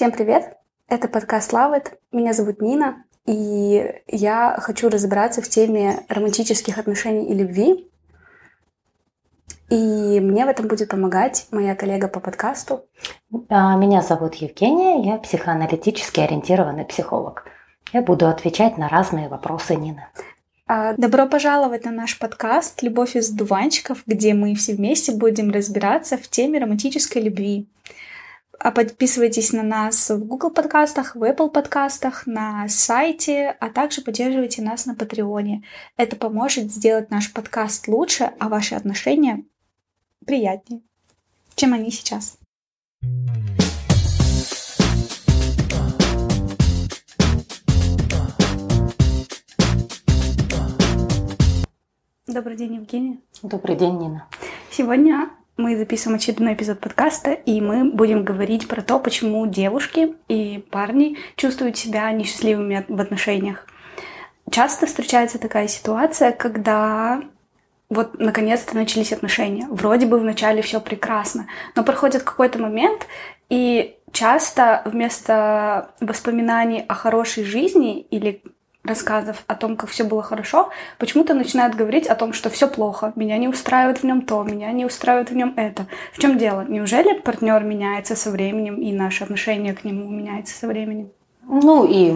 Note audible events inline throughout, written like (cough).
Всем привет! Это подкаст Лавет. Меня зовут Нина, и я хочу разобраться в теме романтических отношений и любви. И мне в этом будет помогать моя коллега по подкасту. А, меня зовут Евгения, я психоаналитически ориентированный психолог. Я буду отвечать на разные вопросы Нины. А, добро пожаловать на наш подкаст «Любовь из дуванчиков», где мы все вместе будем разбираться в теме романтической любви. А подписывайтесь на нас в Google подкастах, в Apple подкастах, на сайте, а также поддерживайте нас на Патреоне. Это поможет сделать наш подкаст лучше, а ваши отношения приятнее, чем они сейчас. Добрый день, Евгения. Добрый день, Нина. Сегодня мы записываем очередной эпизод подкаста, и мы будем говорить про то, почему девушки и парни чувствуют себя несчастливыми в отношениях. Часто встречается такая ситуация, когда вот наконец-то начались отношения. Вроде бы вначале все прекрасно, но проходит какой-то момент, и часто вместо воспоминаний о хорошей жизни или рассказов о том, как все было хорошо, почему-то начинают говорить о том, что все плохо, меня не устраивает в нем то, меня не устраивает в нем это. В чем дело? Неужели партнер меняется со временем и наше отношение к нему меняется со временем? Ну и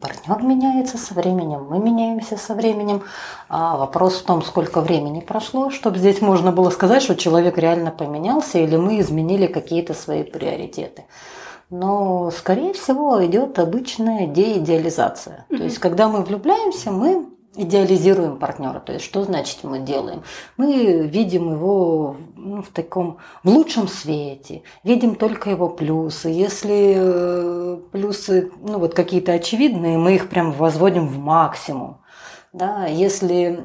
партнер меняется со временем, мы меняемся со временем. А вопрос в том, сколько времени прошло, чтобы здесь можно было сказать, что человек реально поменялся или мы изменили какие-то свои приоритеты но, скорее всего, идет обычная деидеализация. Mm-hmm. То есть, когда мы влюбляемся, мы идеализируем партнера. То есть, что значит мы делаем? Мы видим его ну, в таком в лучшем свете, видим только его плюсы. Если э, плюсы, ну вот какие-то очевидные, мы их прям возводим в максимум. Да, если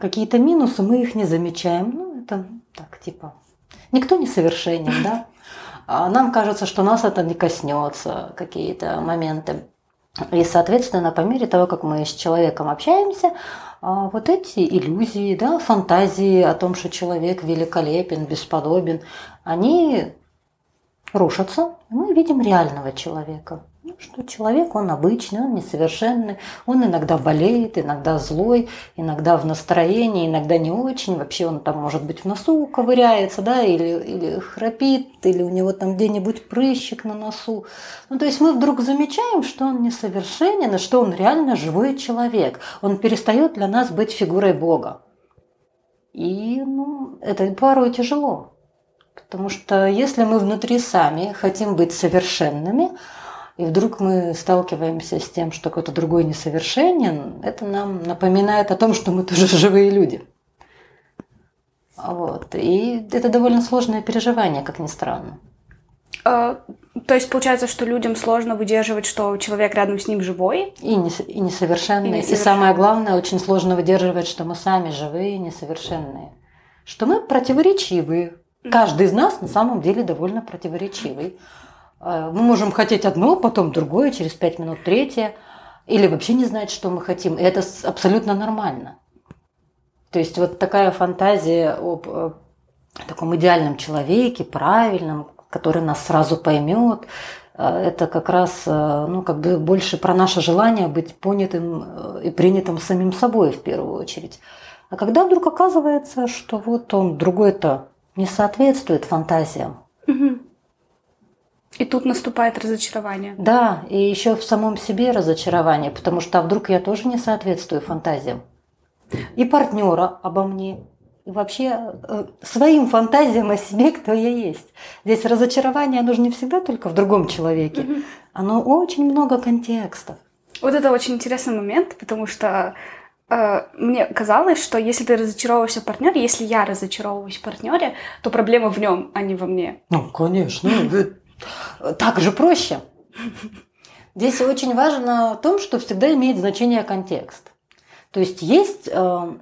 какие-то минусы, мы их не замечаем. Ну, это так, типа, никто не совершенен, да? А нам кажется, что нас это не коснется, какие-то моменты. И, соответственно, по мере того, как мы с человеком общаемся, а, вот эти иллюзии, да, фантазии о том, что человек великолепен, бесподобен, они рушатся, мы видим реального человека. Ну, что человек, он обычный, он несовершенный, он иногда болеет, иногда злой, иногда в настроении, иногда не очень, вообще он там, может быть, в носу ковыряется, да, или, или храпит, или у него там где-нибудь прыщик на носу. Ну, то есть мы вдруг замечаем, что он несовершенен, и что он реально живой человек. Он перестает для нас быть фигурой Бога. И, ну, это порой тяжело. Потому что если мы внутри сами хотим быть совершенными, и вдруг мы сталкиваемся с тем, что кто-то другой несовершенен, это нам напоминает о том, что мы тоже (laughs) живые люди. Вот. И это довольно сложное переживание, как ни странно. А, то есть получается, что людям сложно выдерживать, что человек рядом с ним живой? И, не, и несовершенный. И, несовершенный. и самое главное, очень сложно выдерживать, что мы сами живые и несовершенные. Что мы противоречивые. Каждый из нас на самом деле довольно противоречивый. Э, мы можем хотеть одно, потом другое, через пять минут третье, или вообще не знать, что мы хотим. И это абсолютно нормально. То есть вот такая фантазия об э, таком идеальном человеке, правильном, который нас сразу поймет, э, это как раз ну, как бы больше про наше желание быть понятым и принятым самим собой в первую очередь. А когда вдруг оказывается, что вот он другой-то не соответствует фантазиям, угу. И тут наступает разочарование. Да, и еще в самом себе разочарование, потому что а вдруг я тоже не соответствую фантазиям. И партнера обо мне, и вообще э, своим фантазиям о себе, кто я есть. Здесь разочарование, оно же не всегда только в другом человеке. Угу. Оно очень много контекстов. Вот это очень интересный момент, потому что э, мне казалось, что если ты разочаровываешься в партнере, если я разочаровываюсь в партнере, то проблема в нем, а не во мне. Ну, конечно. Так же проще. Здесь очень важно в том, что всегда имеет значение контекст. То есть есть э,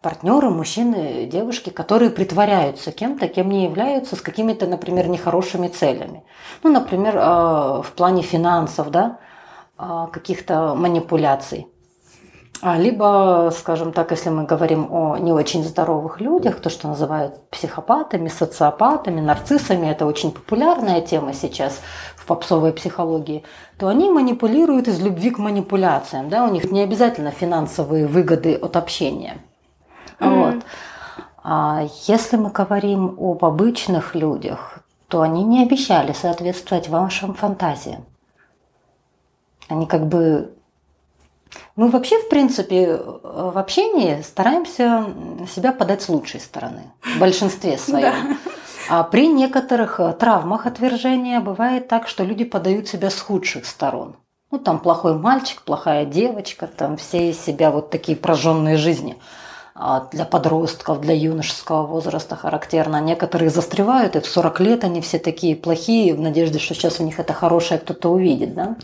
партнеры, мужчины, девушки, которые притворяются кем-то, кем не являются, с какими-то, например, нехорошими целями. Ну, например, э, в плане финансов, да, э, каких-то манипуляций. А либо, скажем так, если мы говорим о не очень здоровых людях, то, что называют психопатами, социопатами, нарциссами, это очень популярная тема сейчас в попсовой психологии, то они манипулируют из любви к манипуляциям. Да? У них не обязательно финансовые выгоды от общения. Mm-hmm. Вот. А если мы говорим об обычных людях, то они не обещали соответствовать вашим фантазиям. Они как бы... Мы вообще, в принципе, в общении стараемся себя подать с лучшей стороны, в большинстве (laughs) своем. А при некоторых травмах отвержения бывает так, что люди подают себя с худших сторон. Ну, там плохой мальчик, плохая девочка, там все из себя вот такие прожженные жизни – а, для подростков, для юношеского возраста характерно. Некоторые застревают, и в 40 лет они все такие плохие, в надежде, что сейчас у них это хорошее кто-то увидит. Да?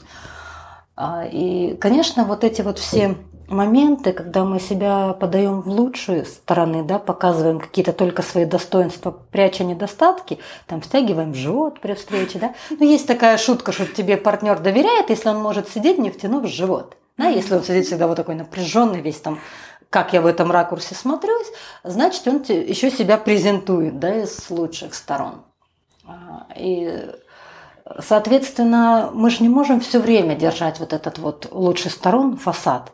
А, и, конечно, вот эти вот все моменты, когда мы себя подаем в лучшие стороны, да, показываем какие-то только свои достоинства, пряча недостатки, там втягиваем живот при встрече, да. Ну, есть такая шутка, что тебе партнер доверяет, если он может сидеть, не втянув живот. Да, если он сидит всегда вот такой напряженный, весь там как я в этом ракурсе смотрюсь, значит, он еще себя презентует да, из лучших сторон. А, и, соответственно, мы же не можем все время держать вот этот вот лучший сторон фасад.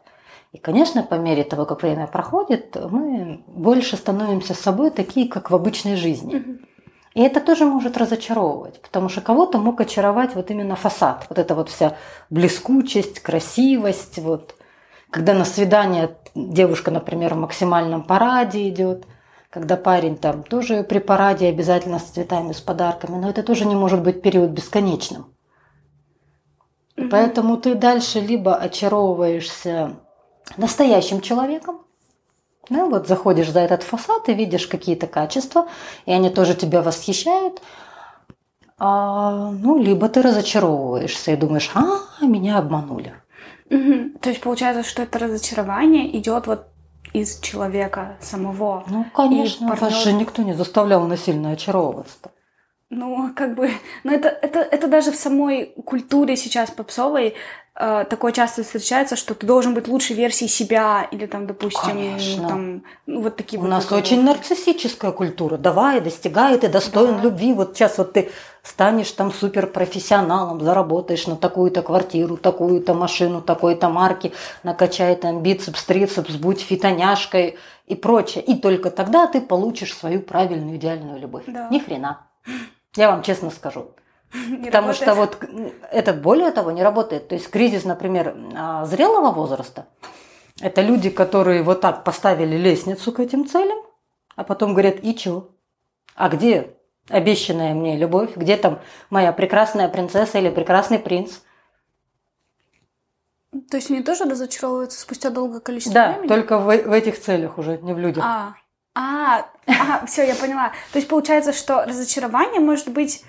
И, конечно, по мере того, как время проходит, мы больше становимся собой такие, как в обычной жизни. И это тоже может разочаровывать, потому что кого-то мог очаровать вот именно фасад, вот эта вот вся блескучесть, красивость, вот когда на свидание девушка, например, в максимальном параде идет, когда парень там тоже при параде обязательно с цветами, с подарками, но это тоже не может быть период бесконечным. Угу. Поэтому ты дальше либо очаровываешься настоящим человеком, да, вот заходишь за этот фасад и видишь какие-то качества, и они тоже тебя восхищают, а, ну, либо ты разочаровываешься и думаешь, а, меня обманули. Угу. То есть получается, что это разочарование идет вот из человека самого. Ну, конечно, партнер... вас же никто не заставлял насильно очаровываться. Ну, как бы, ну это, это, это даже в самой культуре сейчас попсовой э, такое часто встречается, что ты должен быть лучшей версией себя, или там, допустим, Конечно. там, ну, вот такие У вот нас заголовки. очень нарциссическая культура. Давай, достигай, ты достоин да. любви. Вот сейчас вот ты станешь там суперпрофессионалом, заработаешь на такую-то квартиру, такую-то машину, такой-то марки, накачай там бицепс, трицепс, будь фитоняшкой и прочее. И только тогда ты получишь свою правильную идеальную любовь. Да. Ни хрена. Я вам честно скажу. (laughs) Не Потому работает. что вот это более того не работает. То есть кризис, например, а, зрелого возраста, это люди, которые вот так поставили лестницу к этим целям, а потом говорят, и чё? А где обещанная мне любовь? Где там моя прекрасная принцесса или прекрасный принц? То есть они тоже разочаровываются спустя долгое количество да, времени? Да, только в, в этих целях уже, не в людях. А, а, а все, я поняла. То есть получается, что разочарование может быть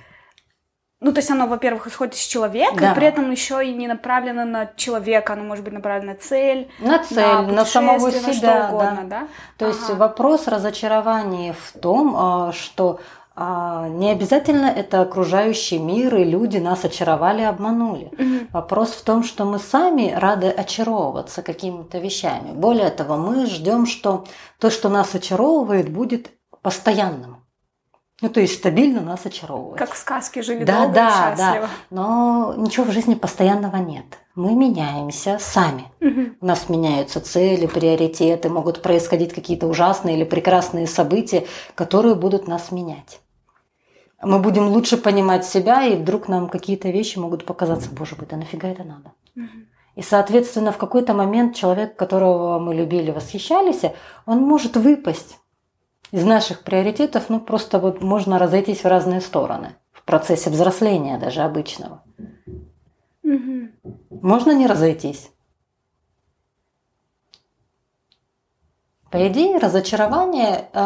ну, то есть оно, во-первых, исходит из человека, да. при этом еще и не направлено на человека, оно может быть направлено на цель, на цель, на, на самого себя, на что угодно, да. да? То ага. есть вопрос разочарования в том, а, что не обязательно это окружающий мир и люди нас очаровали, обманули. Угу. Вопрос в том, что мы сами рады очаровываться какими-то вещами. Более того, мы ждем, что то, что нас очаровывает, будет постоянным. Ну, то есть стабильно нас очаровывает. Как в сказке жили да, долго да, и счастливо. Да. Но ничего в жизни постоянного нет. Мы меняемся сами. Угу. У нас меняются цели, приоритеты, могут происходить какие-то ужасные или прекрасные события, которые будут нас менять мы будем лучше понимать себя, и вдруг нам какие-то вещи могут показаться, боже мой, да нафига это надо? И, соответственно, в какой-то момент человек, которого мы любили, восхищались, он может выпасть из наших приоритетов, ну просто вот можно разойтись в разные стороны в процессе взросления даже обычного. Угу. Можно не разойтись. По идее, разочарование э,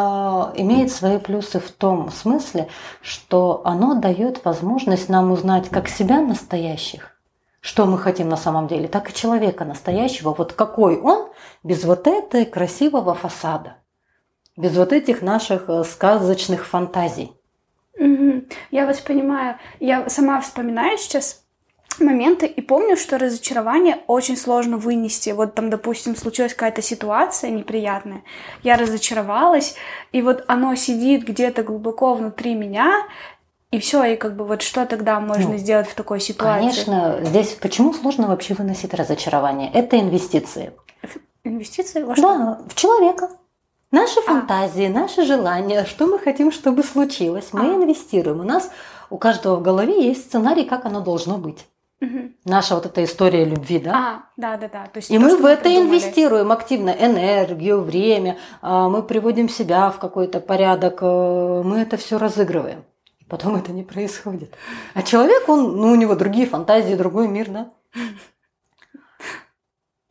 имеет свои плюсы в том смысле, что оно дает возможность нам узнать как себя настоящих, что мы хотим на самом деле, так и человека настоящего, вот какой он без вот этой красивого фасада, без вот этих наших э, сказочных фантазий. Я вас понимаю. Я сама вспоминаю сейчас моменты и помню, что разочарование очень сложно вынести. Вот там, допустим, случилась какая-то ситуация неприятная, я разочаровалась, и вот оно сидит где-то глубоко внутри меня, и все, и как бы вот что тогда можно ну, сделать в такой ситуации? Конечно, здесь почему сложно вообще выносить разочарование? Это инвестиции. Инвестиции во что? Да, в человека. Наши а. фантазии, наши желания, что мы хотим, чтобы случилось, мы а. инвестируем. У нас у каждого в голове есть сценарий, как оно должно быть. Угу. Наша вот эта история любви, да? А, да, да, да. То есть и то, мы в это придумали. инвестируем активно энергию, время, а, мы приводим себя в какой-то порядок, э, мы это все разыгрываем. Потом это не происходит. А человек, он, ну, у него другие фантазии, другой мир, да?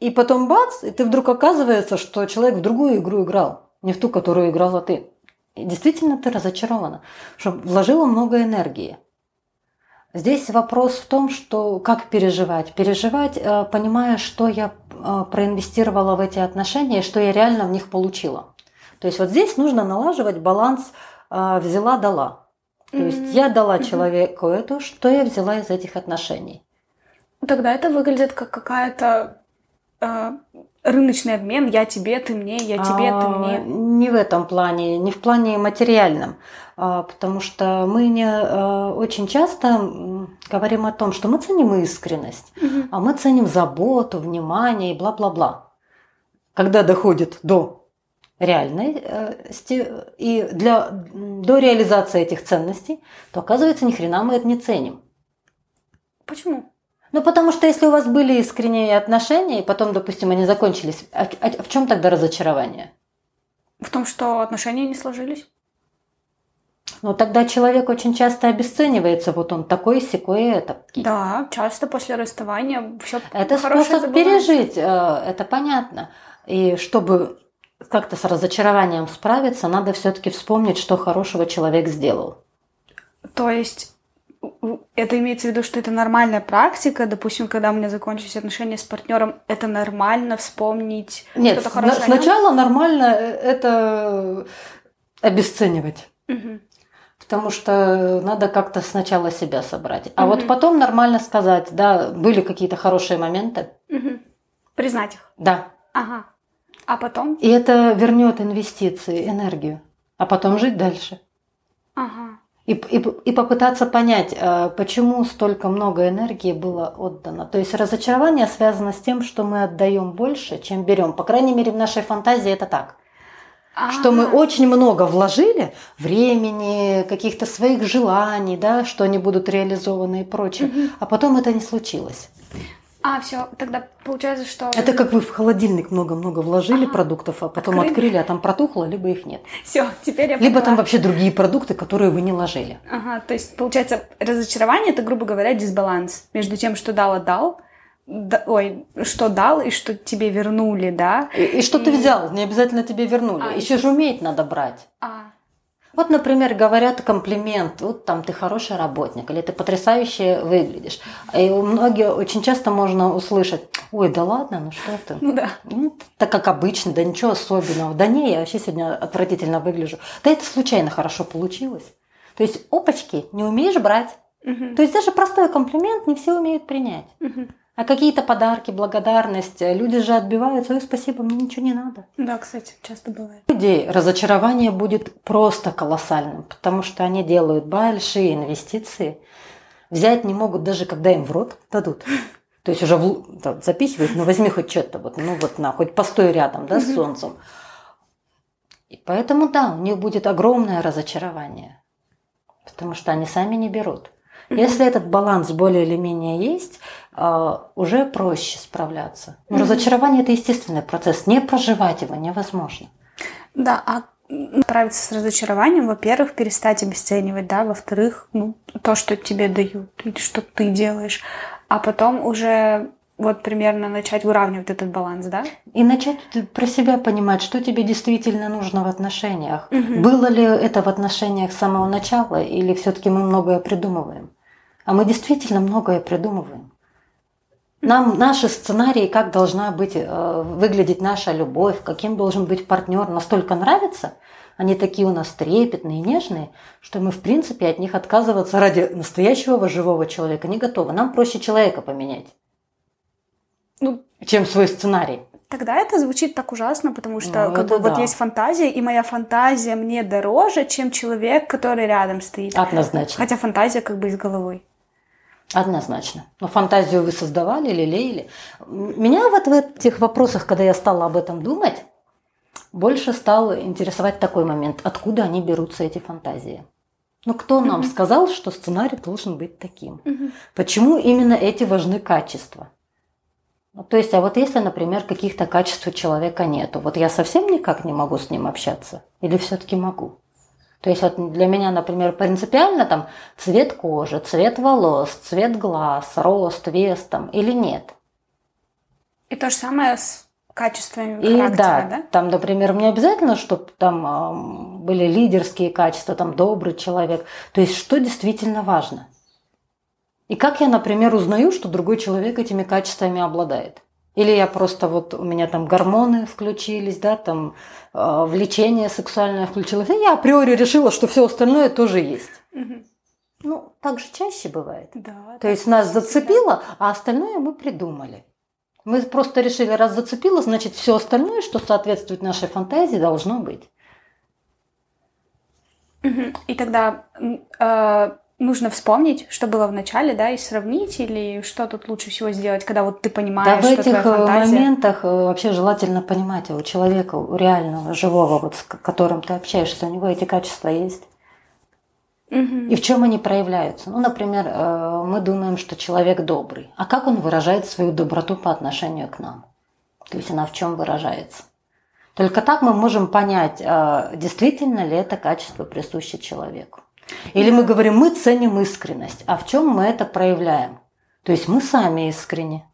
И потом бац, и ты вдруг оказывается, что человек в другую игру играл, не в ту, которую играла ты. И действительно ты разочарована, что вложила много энергии. Здесь вопрос в том, что как переживать. Переживать, э, понимая, что я э, проинвестировала в эти отношения и что я реально в них получила. То есть вот здесь нужно налаживать баланс э, взяла-дала. То mm-hmm. есть я дала mm-hmm. человеку это, что я взяла из этих отношений. Тогда это выглядит как какая-то э, рыночный обмен, я тебе, ты мне, я тебе, а, ты мне. Не в этом плане, не в плане материальном, а, потому что мы не а, очень часто говорим о том, что мы ценим искренность, угу. а мы ценим заботу, внимание и бла-бла-бла. Когда доходит до реальности и для, до реализации этих ценностей, то оказывается, ни хрена мы это не ценим. Почему? Ну, потому что если у вас были искренние отношения, и потом, допустим, они закончились, а, а в чем тогда разочарование? В том, что отношения не сложились. Ну, тогда человек очень часто обесценивается, вот он такой, секой, это. Да, часто после расставания все Это способ пережить, э, это понятно. И чтобы как-то с разочарованием справиться, надо все-таки вспомнить, что хорошего человек сделал. То есть это имеется в виду, что это нормальная практика. Допустим, когда у меня закончились отношения с партнером, это нормально вспомнить Нет, что-то хорошее. Нет, сначала нормально э, это обесценивать. Угу. Потому что надо как-то сначала себя собрать. А угу. вот потом нормально сказать, да, были какие-то хорошие моменты. Угу. Признать их. Да. Ага. А потом? И это вернет инвестиции, энергию. А потом жить дальше. Ага. И, и, и попытаться понять, э, почему столько много энергии было отдано. То есть разочарование связано с тем, что мы отдаем больше, чем берем. По крайней мере, в нашей фантазии это так. А-а-а. Что мы очень много вложили времени, каких-то своих желаний, да, что они будут реализованы и прочее, угу. а потом это не случилось. А, все, тогда получается, что... Это как вы в холодильник много-много вложили ага. продуктов, а потом открыли. открыли, а там протухло, либо их нет. Все, теперь я Либо там вообще другие продукты, которые вы не ложили. Ага, то есть, получается, разочарование – это, грубо говоря, дисбаланс между тем, что дал, отдал, да, ой, что дал и что тебе вернули, да? И, и что и... ты взял, не обязательно тебе вернули. А, Еще и... же уметь надо брать. А, вот, например, говорят комплимент, вот там ты хороший работник, или ты потрясающе выглядишь. И у многих очень часто можно услышать, ой, да ладно, ну что ты? Ну да. Ну, так как обычно, да ничего особенного. Да не, я вообще сегодня отвратительно выгляжу. Да это случайно хорошо получилось. То есть, опачки, не умеешь брать. Угу. То есть даже простой комплимент не все умеют принять. Угу. А какие-то подарки, благодарность, люди же отбиваются, ой, спасибо, мне ничего не надо. Да, кстати, часто бывает. Людей разочарование будет просто колоссальным, потому что они делают большие инвестиции, взять не могут даже когда им в рот дадут. То есть уже в, да, запихивают, ну возьми хоть что-то, вот, ну вот на, хоть постой рядом, да, с солнцем. И поэтому, да, у них будет огромное разочарование, потому что они сами не берут. Если этот баланс более или менее есть, а, уже проще справляться. Но разочарование – это естественный процесс. Не проживать его невозможно. Да, а справиться с разочарованием, во-первых, перестать обесценивать, да, во-вторых, ну, то, что тебе дают, и что ты делаешь, а потом уже вот примерно начать выравнивать этот баланс, да? И начать про себя понимать, что тебе действительно нужно в отношениях. Угу. Было ли это в отношениях с самого начала, или все-таки мы многое придумываем? А мы действительно многое придумываем. Нам наши сценарии, как должна быть, э, выглядеть наша любовь, каким должен быть партнер, настолько нравится, они такие у нас трепетные, нежные, что мы, в принципе, от них отказываться ради настоящего живого человека не готовы. Нам проще человека поменять, Ну, чем свой сценарий. Тогда это звучит так ужасно, потому что Ну, как бы, это вот да. есть фантазия, и моя фантазия мне дороже, чем человек, который рядом стоит. Однозначно. Хотя фантазия как бы из головы. Однозначно. Но фантазию вы создавали, лелеяли. Меня вот в этих вопросах, когда я стала об этом думать, больше стал интересовать такой момент. Откуда они берутся, эти фантазии? Ну, кто нам сказал, что сценарий должен быть таким? Почему именно эти важны качества? Ну, то есть, а вот если, например, каких-то качеств у человека нету, вот я совсем никак не могу с ним общаться? Или все-таки могу? То есть вот для меня, например, принципиально там цвет кожи, цвет волос, цвет глаз, рост, вес там или нет. И то же самое с качествами И характера, да, да? там, например, мне обязательно, чтобы там ам, были лидерские качества, там добрый человек. То есть что действительно важно? И как я, например, узнаю, что другой человек этими качествами обладает? Или я просто вот у меня там гормоны включились, да, там э, влечение сексуальное включилось, и я априори решила, что все остальное тоже есть. Ну, так же чаще бывает. Да. То есть нас зацепило, а остальное мы придумали. Мы просто решили, раз зацепило, значит, все остальное, что соответствует нашей фантазии, должно быть. Мгм. И тогда э, нужно вспомнить, что было в начале, да, и сравнить, или что тут лучше всего сделать, когда вот ты Да, понимаешь, в что этих э, фантазия... моментах э, вообще желательно понимать у человека, у реального, живого, вот с которым ты общаешься, у него эти качества есть. Мгм. И в чем они проявляются? Ну, например, э, мы думаем, что человек добрый. А как он выражает свою доброту по отношению к нам? То есть она в чем выражается? Только так мы можем понять, действительно ли это качество присуще человеку. Или мы говорим, мы ценим искренность. А в чем мы это проявляем? То есть мы сами искренне.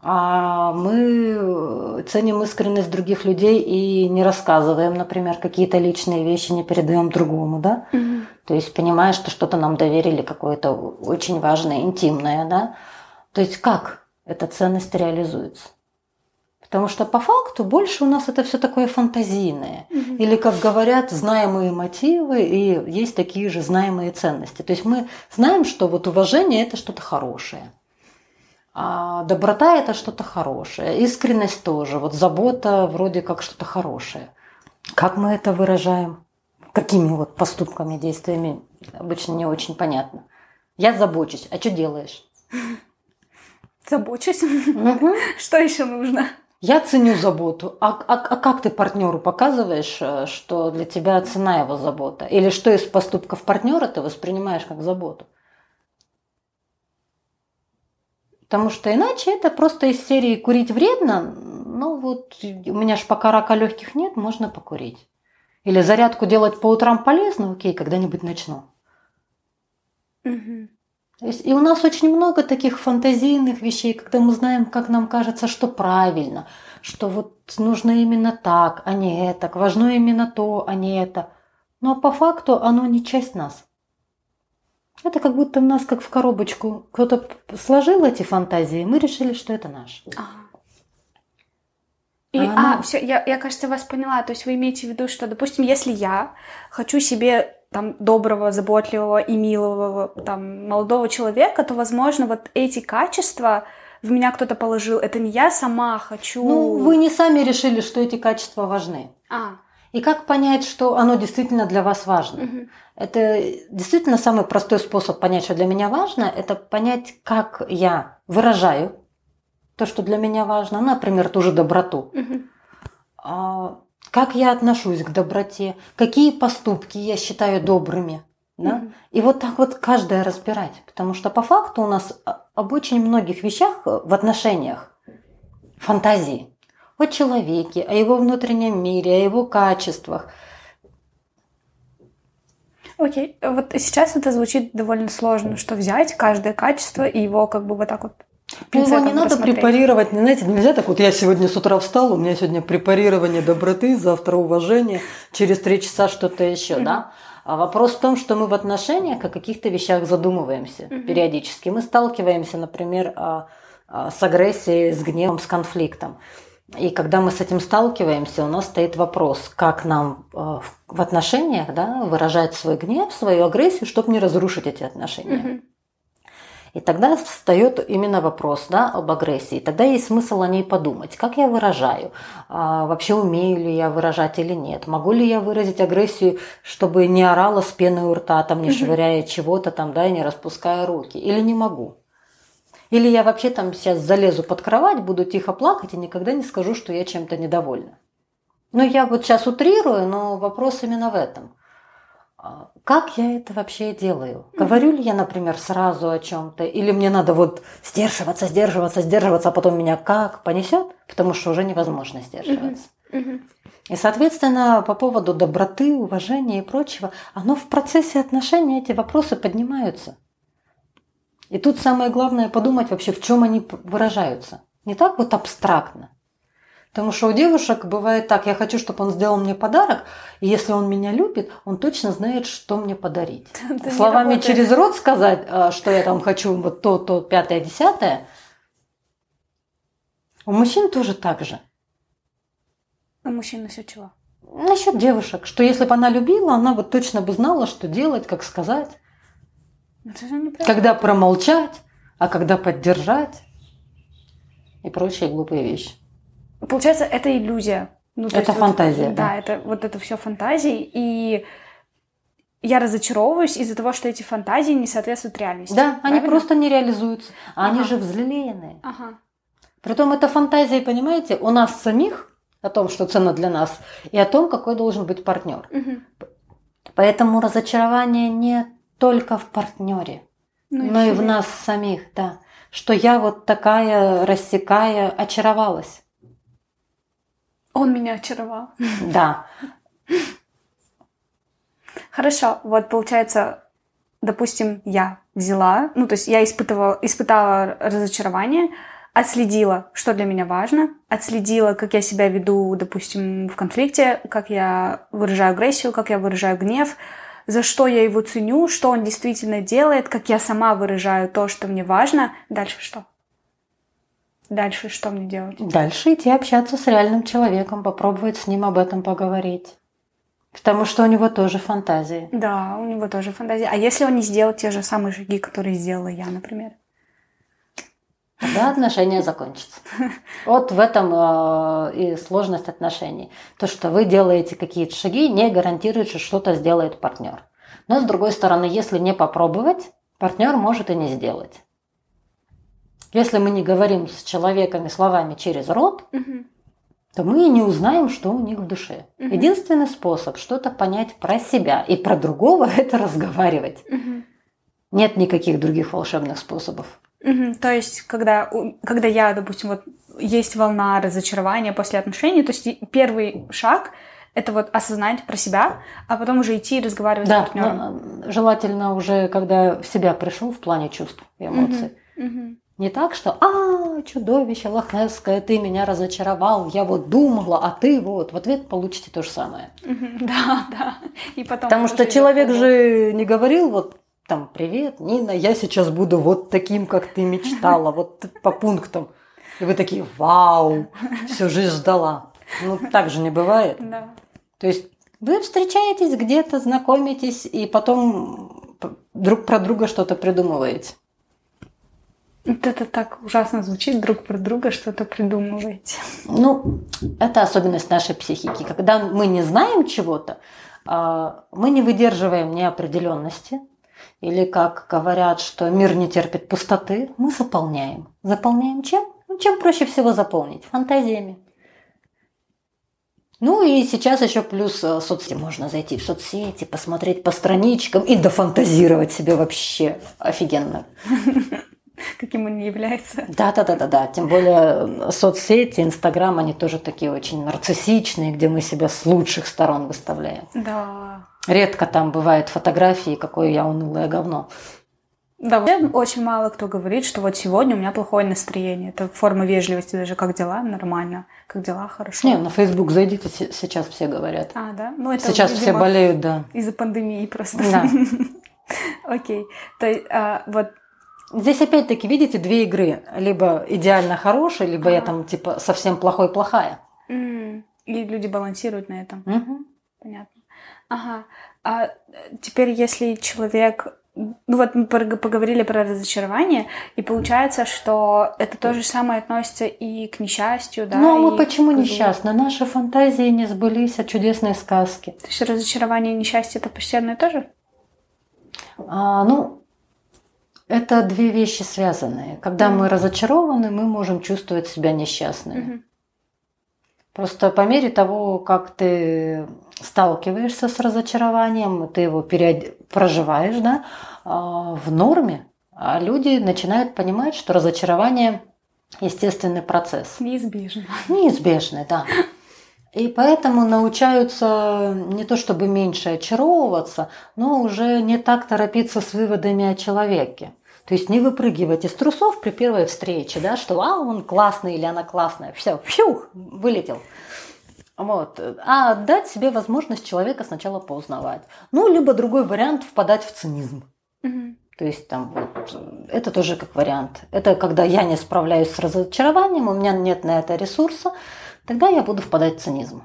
А мы э, ценим искренность других людей и не рассказываем, например, какие-то личные вещи, не передаем другому, да? Мгм. То есть понимая, что что-то нам доверили, какое-то очень важное, интимное, да? То есть как эта ценность реализуется? Потому что по факту больше у нас это все такое фантазийное. Мгм. Или, как говорят, знаемые мотивы и есть такие же знаемые ценности. То есть мы знаем, что вот уважение это что-то хорошее. А доброта это что-то хорошее. Искренность тоже. Вот забота вроде как что-то хорошее. Как мы это выражаем? Какими вот поступками, действиями? Обычно не очень понятно. Я забочусь. А что делаешь? Забочусь. Мгм. Что еще нужно? Я ценю заботу. А, а- а как ты партнеру показываешь, э, что для тебя цена его забота? Или что из поступков партнера ты воспринимаешь как заботу? Потому что иначе это просто из серии курить вредно. Ну вот у меня ж пока рака легких нет, можно покурить. Или зарядку делать по утрам полезно, окей, когда-нибудь начну. Мгм. И у нас очень много таких фантазийных вещей, когда мы знаем, как нам кажется, что правильно, что вот нужно именно так, а не это, важно именно то, а не это. Но по факту оно не часть нас. Это как будто в нас, как в коробочку, кто-то сложил эти фантазии, и мы решили, что это наш. И, А а, она- все, я, я, кажется, вас поняла. То есть вы имеете в виду, что, допустим, если я хочу себе там доброго, заботливого и милого там молодого человека, то, возможно, вот эти качества в меня кто-то положил. Это не я сама хочу. Ну, вы не сами решили, что эти качества важны. А, И как понять, что оно действительно для вас важно? мгм. Это действительно самый простой способ понять, что для меня важно, это понять, как я выражаю то, что для меня важно, например, ту же доброту. А, Как я отношусь к доброте, какие поступки я считаю добрыми. Да? Мгм. И вот так вот каждое разбирать. Потому что по факту у нас а, об очень многих вещах э, в отношениях фантазии. О человеке, о его внутреннем мире, о его качествах. Окей. Вот сейчас это звучит довольно сложно, что взять каждое качество и его как бы вот так вот его пинцетом не надо препарировать, не знаете, нельзя так вот я сегодня с утра встал, у меня сегодня препарирование доброты, завтра уважение, через три часа что-то еще, Мгм. да? А вопрос в том, что мы в отношениях о каких-то вещах задумываемся Мгм. периодически. Мы сталкиваемся, например, а, а, с агрессией, с гневом, с конфликтом. И когда мы с этим сталкиваемся, у нас стоит вопрос, как нам э, в отношениях да, выражать свой гнев, свою агрессию, чтобы не разрушить эти отношения. Мгм. И тогда встает именно вопрос да, об агрессии. Тогда есть смысл о ней подумать. Как я выражаю? А, вообще умею ли я выражать или нет? Могу ли я выразить агрессию, чтобы не орала с пеной у рта, там, не швыряя чего-то там, да, и не распуская руки? Или не могу? Или я вообще там сейчас залезу под кровать, буду тихо плакать и никогда не скажу, что я чем-то недовольна. Ну, я вот сейчас утрирую, но вопрос именно в этом. Как я это вообще делаю? Говорю ли я, например, сразу о чем-то? Или мне надо вот сдерживаться, сдерживаться, сдерживаться, а потом меня как понесет? Потому что уже невозможно сдерживаться. Мгм. И, соответственно, по поводу доброты, уважения и прочего, оно в процессе отношений, эти вопросы поднимаются. И тут самое главное подумать вообще, в чем они выражаются. Не так вот абстрактно. Потому что у девушек бывает так, я хочу, чтобы он сделал мне подарок, и если он меня любит, он точно знает, что мне подарить. (laughs) Это Словами через рот сказать, а, что я там хочу вот то, то, пятое, десятое. У мужчин тоже так же. А мужчина насчет чего? Насчет девушек, что если бы она любила, она бы точно бы знала, что делать, как сказать, Ну, когда промолчать, а когда поддержать и прочие глупые вещи. Получается, это иллюзия. Ну, то Это есть вот- фантазия, да, да. это вот это все фантазии. И я разочаровываюсь из-за того, что эти фантазии не соответствуют реальности. Да, они правильно? просто не реализуются, а они Ага. же взлелеянные. Ага. Притом это фантазии, понимаете, у нас самих о том, что ценно для нас, и о том, какой должен быть партнер. Мгм. Поэтому разочарование не только в партнере, Ну, но и в нас самих, да. Что я вот такая, рассекая, очаровалась. Он меня очаровал. Да, Хорошо, вот получается, допустим, я взяла, ну, то есть я испытывала, испытала разочарование, отследила, что для меня важно, отследила, как я себя веду, допустим, в конфликте, как я выражаю агрессию, как я выражаю гнев, за что я его ценю, что он действительно делает, как я сама выражаю то, что мне важно. Дальше что? Дальше что мне делать? Дальше идти общаться с реальным человеком, попробовать с ним об этом поговорить. Потому что у него тоже фантазии. Да, у него тоже фантазия. А если он не сделал те же самые шаги, которые сделала я, например? Тогда отношения закончатся. (laughs) Вот в этом э, и сложность отношений. То, что вы делаете какие-то шаги, не гарантирует, что что-то сделает партнер. Но с другой стороны, если не попробовать, партнер может и не сделать. Если мы не говорим с человеками словами через рот, то мы и не узнаем, что у них в душе. Мгм. Единственный способ что-то понять про себя и про другого – это разговаривать. Мгм. Нет никаких других волшебных способов. Мгм. То есть, когда, когда я, допустим, вот есть волна разочарования после отношений, то есть первый шаг это вот осознать про себя, а потом уже идти и разговаривать с Да, партнером. но, желательно уже, когда в себя пришел в плане чувств и эмоций. Мгм. Не так, что «А, чудовище лохнесское, ты меня разочаровал, я вот думала, а ты вот». В ответ получите то же самое. (laughs) Да, да. И потом Потому что человек же не говорил вот там «Привет, Нина, я сейчас буду вот таким, как ты мечтала, вот по пунктам». И вы такие «Вау, всю жизнь ждала». Ну, так же не бывает. Да. То есть вы встречаетесь где-то, знакомитесь, и потом друг про друга что-то придумываете. Вот это так ужасно звучит, друг про друга что-то придумываете. Ну, это особенность нашей психики. Когда мы не знаем чего-то, а, мы не выдерживаем неопределенности. Или, как говорят, что мир не терпит пустоты, мы заполняем. Заполняем чем? Ну, чем проще всего заполнить? Фантазиями. Ну и сейчас еще плюс э, соцсети. Можно зайти в соцсети, посмотреть по страничкам и дофантазировать себе вообще офигенно. (laughs) (laughs) Каким он не является. Да, да, да, да, да. Тем более соцсети, Инстаграм, они тоже такие очень нарциссичные, где мы себя с лучших сторон выставляем. Да. Редко там бывают фотографии, какое я унылое говно. Да, вообще очень мало кто говорит, что вот сегодня у меня плохое настроение. Это форма вежливости даже. Как дела? Нормально. Как дела? Хорошо. Не, на Facebook зайдите, се- сейчас все говорят. А, да? Ну, это, Сейчас все болеют, да. Из-за пандемии просто. Да. (laughs) Окей. То есть, а, вот Здесь опять-таки, видите, две игры. Либо идеально хороший, либо я там типа совсем плохой-плохая. И люди балансируют на этом. Мгм. Понятно. Ага. А теперь, если человек... Ну вот мы пог- поговорили про разочарование, и получается, что это то же самое относится и к несчастью, да? ну а мы почему несчастны? Наши фантазии не сбылись, а чудесные сказки. То есть разочарование и несчастье это почти одно и то же? А, ну, это две вещи связанные. Когда мы разочарованы, мы можем чувствовать себя несчастными. Мгм. Просто по мере того, как ты сталкиваешься с разочарованием, ты его переод- проживаешь, да, а, в норме, а люди начинают понимать, что разочарование естественный процесс. Неизбежно. Неизбежный, да. И поэтому научаются не то чтобы меньше очаровываться, но уже не так торопиться с выводами о человеке. То есть не выпрыгивать из трусов при первой встрече, да, что а, он классный или она классная. Все, фью, вылетел. Вот. А дать себе возможность человека сначала поузнавать. Ну, либо другой вариант впадать в цинизм. То есть там вот, это тоже как вариант. Это когда я не справляюсь с разочарованием, у меня нет на это ресурса, тогда я буду впадать в цинизм.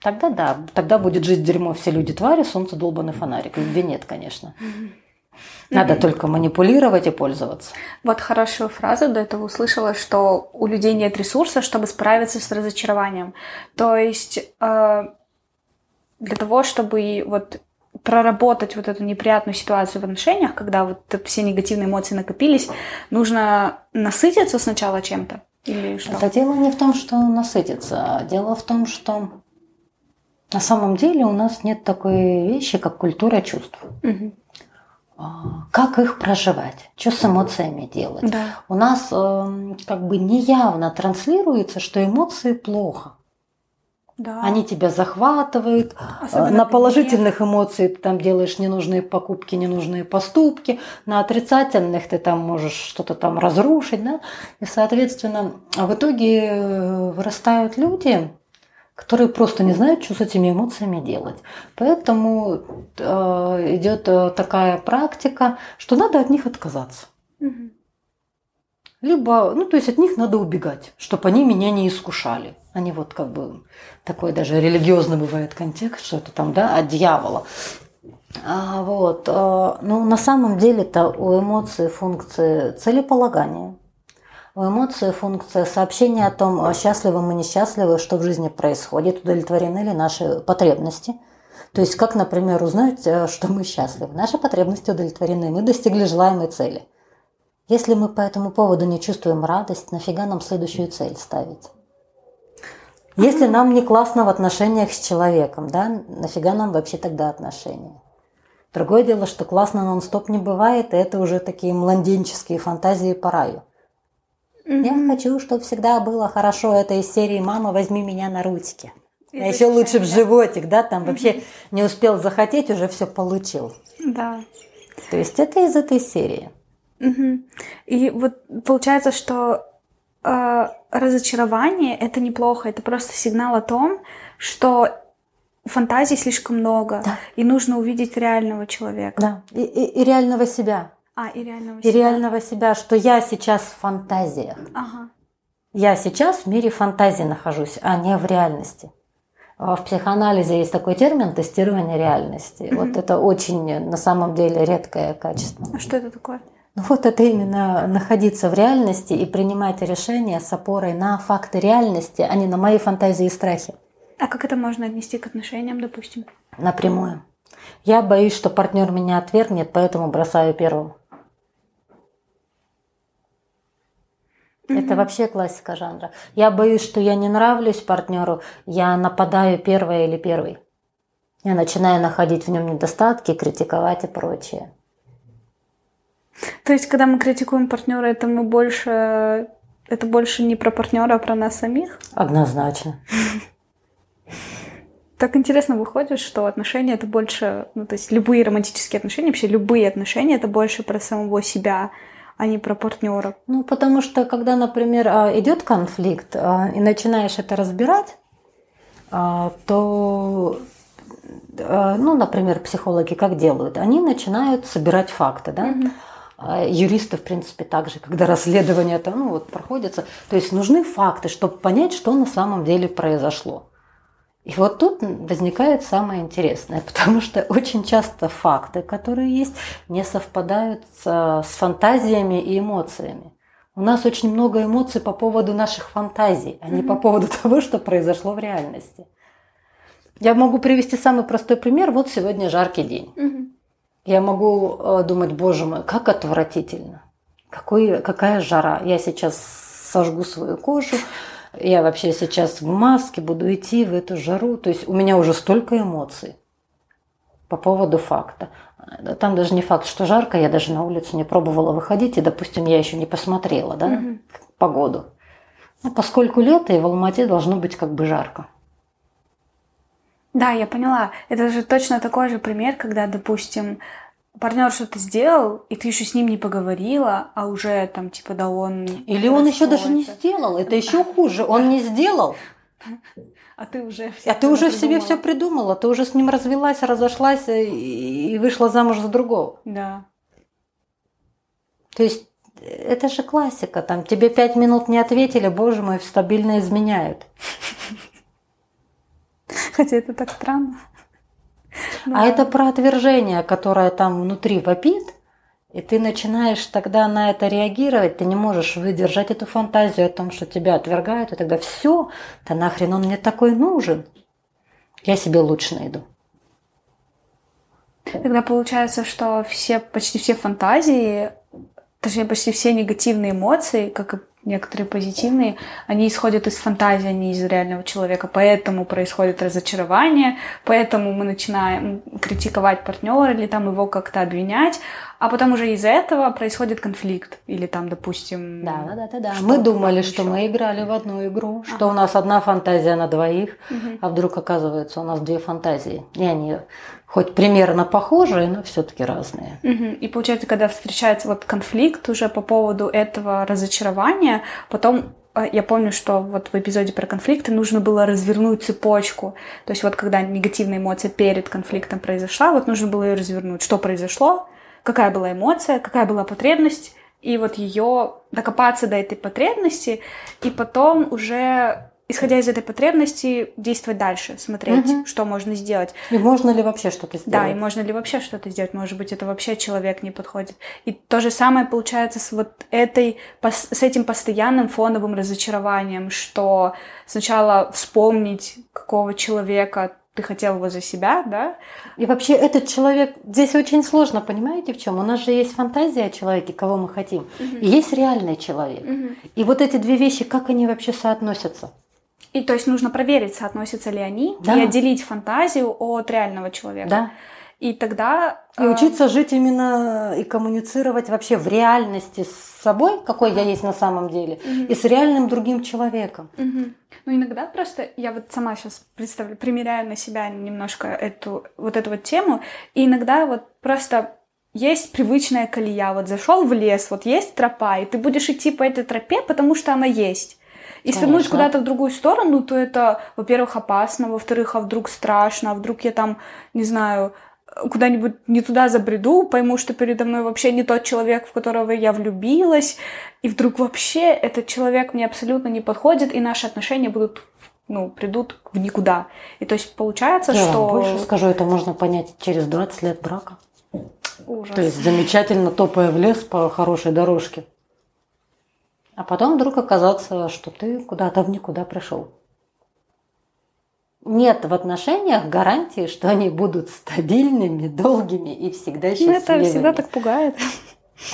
Тогда да, тогда будет жизнь дерьмо, все люди твари, солнце долбанный фонарик. Любви нет, конечно. Надо только манипулировать и пользоваться. Вот хорошую фразу до этого услышала, что у людей нет ресурса, чтобы справиться с разочарованием. То есть э, для того, чтобы вот проработать вот эту неприятную ситуацию в отношениях, когда вот все негативные эмоции накопились, нужно насытиться сначала чем-то или что? Это дело не в том, что насытиться, а дело в том, что на самом деле у нас нет такой вещи, как культура чувств. Мгм. А, Как их проживать? Что с эмоциями делать? Да. У нас эм, как бы неявно транслируется, что эмоции плохо. Да. Они тебя захватывают. Особенно Э, на положительных эмоциях ты там делаешь ненужные покупки, ненужные поступки. На отрицательных ты там можешь что-то там разрушить. Да? И, соответственно, в итоге э, вырастают люди, которые просто не знают, что с этими эмоциями делать. Поэтому э, идет э, такая практика, что надо от них отказаться. Мгм. Либо, ну, то есть от них надо убегать, чтобы они меня не искушали. Они вот как бы такой даже религиозный бывает контекст, что это там, да, от дьявола. А, вот. а, ну, на самом деле-то у эмоций функции целеполагания. У эмоций функция сообщения о том, а счастливы мы, несчастливы, что в жизни происходит, удовлетворены ли наши потребности. То есть, как, например, узнать, э, что мы счастливы. Наши потребности удовлетворены, мы достигли желаемой цели. Если мы по этому поводу не чувствуем радость, нафига нам следующую цель ставить? Если нам не классно в отношениях с человеком, да, нафига нам вообще тогда отношения? Другое дело, что классно нон-стоп не бывает, и это уже такие младенческие фантазии по раю. Я хочу, чтобы всегда было хорошо. Это из серии «Мама, возьми меня на ручки». А еще лучше в животик, да, там вообще не успел захотеть, уже все получил. Да. То есть это из этой серии. Мгм. И вот получается, что э, разочарование это неплохо, это просто сигнал о том, что фантазий слишком много, Да. и нужно увидеть реального человека. Да, и, и- и реального себя. А, и реального И себя. реального себя, что я сейчас в фантазиях. Ага. Я сейчас в мире фантазии нахожусь, а не в реальности. А В психоанализе есть такой термин тестирование реальности. Вот это очень на самом деле редкое качество. А что это такое? Ну вот это именно находиться в реальности и принимать решения с опорой на факты реальности, а не на мои фантазии и страхи А как это можно отнести к отношениям, допустим? напрямую. Я боюсь, что партнер меня отвергнет, поэтому бросаю первым. Это вообще классика жанра. Я боюсь, что я не нравлюсь партнеру, я нападаю первая или первый. Я начинаю находить в нем недостатки, критиковать и прочее. То есть, когда мы критикуем партнера, это мы больше это больше не про партнера, а про нас самих. Однозначно. Так интересно выходит, что отношения это больше, ну то есть любые романтические отношения, вообще любые отношения это больше про самого себя, а не про партнера. Ну, потому что, когда, например, а, идет конфликт, а, и начинаешь это разбирать, а, то, ну, например, психологи как делают? Они начинают собирать факты, да? Юристы, в принципе, также, когда (laughs) расследование там, ну, вот, проходится. То есть нужны факты, чтобы понять, что на самом деле произошло. И вот тут возникает самое интересное, (laughs) потому что очень часто факты, которые есть, не совпадают с, фантазиями и эмоциями. У нас очень много эмоций по поводу наших фантазий, а не по поводу (laughs) того, что произошло в реальности. Я могу привести самый простой пример. Вот сегодня жаркий день. Mm-hmm. Я могу э, думать, боже мой, как отвратительно. Какой, какая жара. Я сейчас сожгу свою кожу, я вообще сейчас в маске буду идти в эту жару. То есть у меня уже столько эмоций по поводу факта. Там даже не факт, что жарко, я даже на улицу не пробовала выходить, и, допустим, я еще не посмотрела да, угу. погоду. Ну, поскольку лето, и в Алмате должно быть как бы жарко. Да, я поняла. Это же точно такой же пример, когда, допустим, партнер что-то сделал, и ты еще с ним не поговорила, а уже там типа да он. Или он еще даже не сделал. Это еще хуже. Он не сделал. А ты уже А ты уже в себе все придумала. Ты уже с ним развелась, разошлась и вышла замуж за другого. Да. То есть это же классика. Там тебе пять минут не ответили, боже мой, стабильно изменяют. (laughs) Хотя это так странно. А это про отвержение, которое там внутри вопит, и ты начинаешь тогда на это реагировать, ты не можешь выдержать эту фантазию о том, что тебя отвергают, и тогда все, да нахрен он мне такой нужен. Я себе лучше найду. Тогда получается, что все, почти все фантазии, точнее, почти все негативные эмоции, как и некоторые позитивные, они исходят из фантазии, а не из реального человека. Поэтому происходит разочарование, поэтому мы начинаем критиковать партнера или там его как-то обвинять, а потом уже из этого происходит конфликт. Или там, допустим... Да, да, да, да. Мы думали, что мы играли в одну игру, что ага. у нас одна фантазия на двоих, угу. а вдруг оказывается у нас две фантазии. И они хоть примерно похожие, но все-таки разные. Угу. И получается, когда встречается вот конфликт уже по поводу этого разочарования, потом э, я помню, что вот в эпизоде про конфликты нужно было развернуть цепочку. То есть вот когда негативная эмоция перед конфликтом произошла, вот нужно было ее развернуть. Что произошло, какая была эмоция, какая была потребность, и вот ее докопаться до этой потребности, и потом уже исходя из этой потребности, действовать дальше, смотреть, угу. что можно сделать. И можно ли вообще что-то сделать? Да, и можно ли вообще что-то сделать. Может быть, это вообще человек не подходит. И то же самое получается с вот этой, с этим постоянным фоновым разочарованием, что сначала вспомнить, какого человека ты хотел его за себя, да? И вообще этот человек, здесь очень сложно, понимаете, в чем? У нас же есть фантазия о человеке, кого мы хотим, угу. и есть реальный человек. Угу. И вот эти две вещи, как они вообще соотносятся? И то есть нужно проверить, соотносятся ли они, да. и отделить фантазию от реального человека. Да. И тогда... И э, учиться жить именно и коммуницировать вообще в реальности с собой, какой я есть на самом деле, угу. и с реальным другим человеком. Угу. Ну, иногда просто я вот сама сейчас представляю, примеряю на себя немножко эту вот эту вот тему, и иногда вот просто есть привычная колея. Вот зашел в лес, вот есть тропа, и ты будешь идти по этой тропе, потому что она есть. И свернуть куда-то в другую сторону, то это, во-первых, опасно, во-вторых, а вдруг страшно, а вдруг я там, не знаю, куда-нибудь не туда забреду, пойму, что передо мной вообще не тот человек, в которого я влюбилась, и вдруг вообще этот человек мне абсолютно не подходит, и наши отношения будут ну, придут в никуда. И то есть получается, я что... больше скажу, это можно понять через 20 лет брака. Ужас. То есть замечательно топая в лес по хорошей дорожке. А потом вдруг оказаться, что ты куда-то в никуда пришел. Нет в отношениях гарантии, что они будут стабильными, долгими и всегда счастливыми. Ну, это всегда так пугает.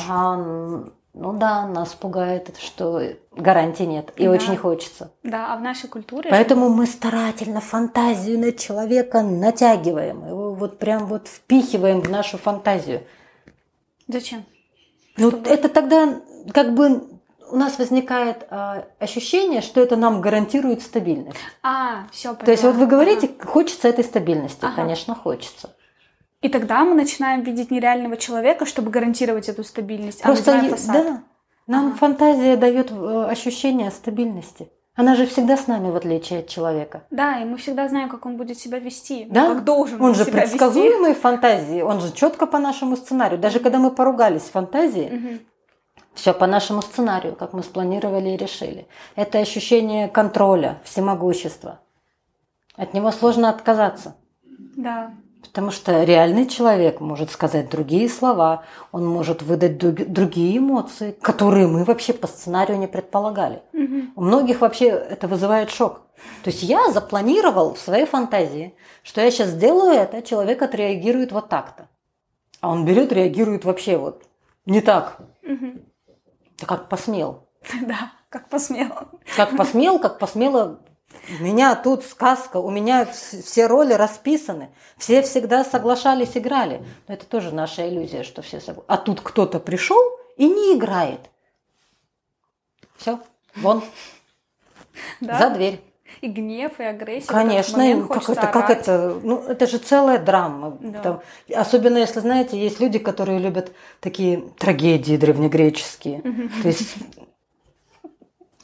А, ну да, нас пугает, что гарантии нет, и да. очень хочется. Да, а в нашей культуре... Поэтому мы старательно фантазию на человека натягиваем, его вот прям вот впихиваем в нашу фантазию. Зачем? Ну, Чтобы... это тогда как бы у нас возникает э, ощущение, что это нам гарантирует стабильность. А, все поняла. То есть вот вы говорите, ага. хочется этой стабильности, ага. конечно, хочется. И тогда мы начинаем видеть нереального человека, чтобы гарантировать эту стабильность. А Просто а мы да, нам ага. фантазия дает э, ощущение стабильности. Она же всегда с нами, в отличие от человека. Да, и мы всегда знаем, как он будет себя вести, Да? как должен Он же себя предсказуемый в фантазии, он же четко по нашему сценарию. Даже когда мы поругались в фантазии, вести. Все по нашему сценарию, как мы спланировали и решили. Это ощущение контроля, всемогущества. От него сложно отказаться. Да. Потому что реальный человек может сказать другие слова, он может выдать друг- другие эмоции, которые мы вообще по сценарию не предполагали. Мгм. У многих вообще это вызывает шок. То есть я запланировал в своей фантазии, что я сейчас сделаю это, человек отреагирует вот так-то. А он берет, реагирует вообще вот не так. Мгм. Да как посмел. (laughs) Да, как посмел. Как посмел, как посмела. У меня тут сказка, у меня вс- все роли расписаны. Все всегда соглашались, играли. Но это тоже наша иллюзия, что все согласны. А тут кто-то пришел и не играет. Все, вон, (laughs) Да. за дверь. И гнев, и агрессия. Конечно, момент как это, как это, ну это же целая драма. Да. Там, особенно если знаете, есть люди, которые любят такие трагедии древнегреческие. То есть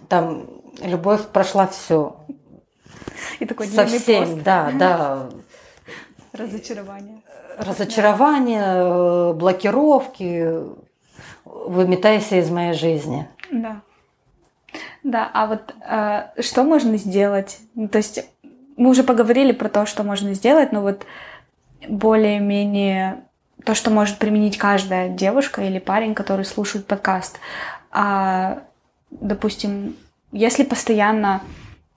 там любовь прошла все И такой со всеми, пост. да, да, Разочарование. разочарования, э, блокировки, выметайся из моей жизни. Да. Да, а вот э, что можно сделать? Ну, то есть мы уже поговорили про то, что можно сделать, но вот более-менее то, что может применить каждая девушка или парень, который слушает подкаст. А, допустим, если постоянно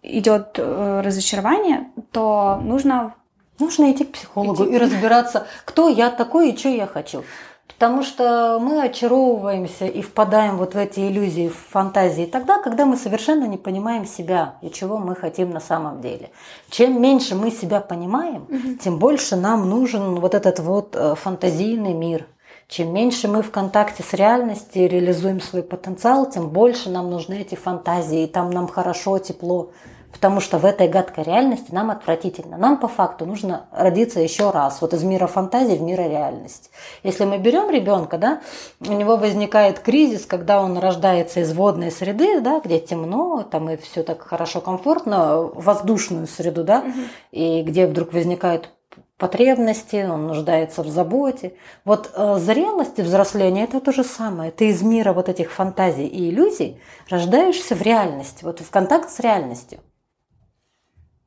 идет э, разочарование, то нужно Нужно идти к психологу Идти. и разбираться, кто я такой и что я хочу. Потому что мы очаровываемся и впадаем вот в эти иллюзии, в фантазии тогда, когда мы совершенно не понимаем себя и чего мы хотим на самом деле. Чем меньше мы себя понимаем, тем больше нам нужен вот этот вот э, фантазийный мир. Чем меньше мы в контакте с реальностью реализуем свой потенциал, тем больше нам нужны эти фантазии, и там нам хорошо, тепло. Потому что в этой гадкой реальности нам отвратительно. Нам по факту нужно родиться еще раз, вот из мира фантазии в мир реальности. Если мы берем ребенка, да, у него возникает кризис, когда он рождается из водной среды, да, где темно, там и все так хорошо, комфортно, воздушную среду, да, и где вдруг возникают потребности, он нуждается в заботе. Вот э, зрелость и взросление – это то же самое. Ты из мира вот этих фантазий и иллюзий рождаешься в реальность, вот в контакт с реальностью.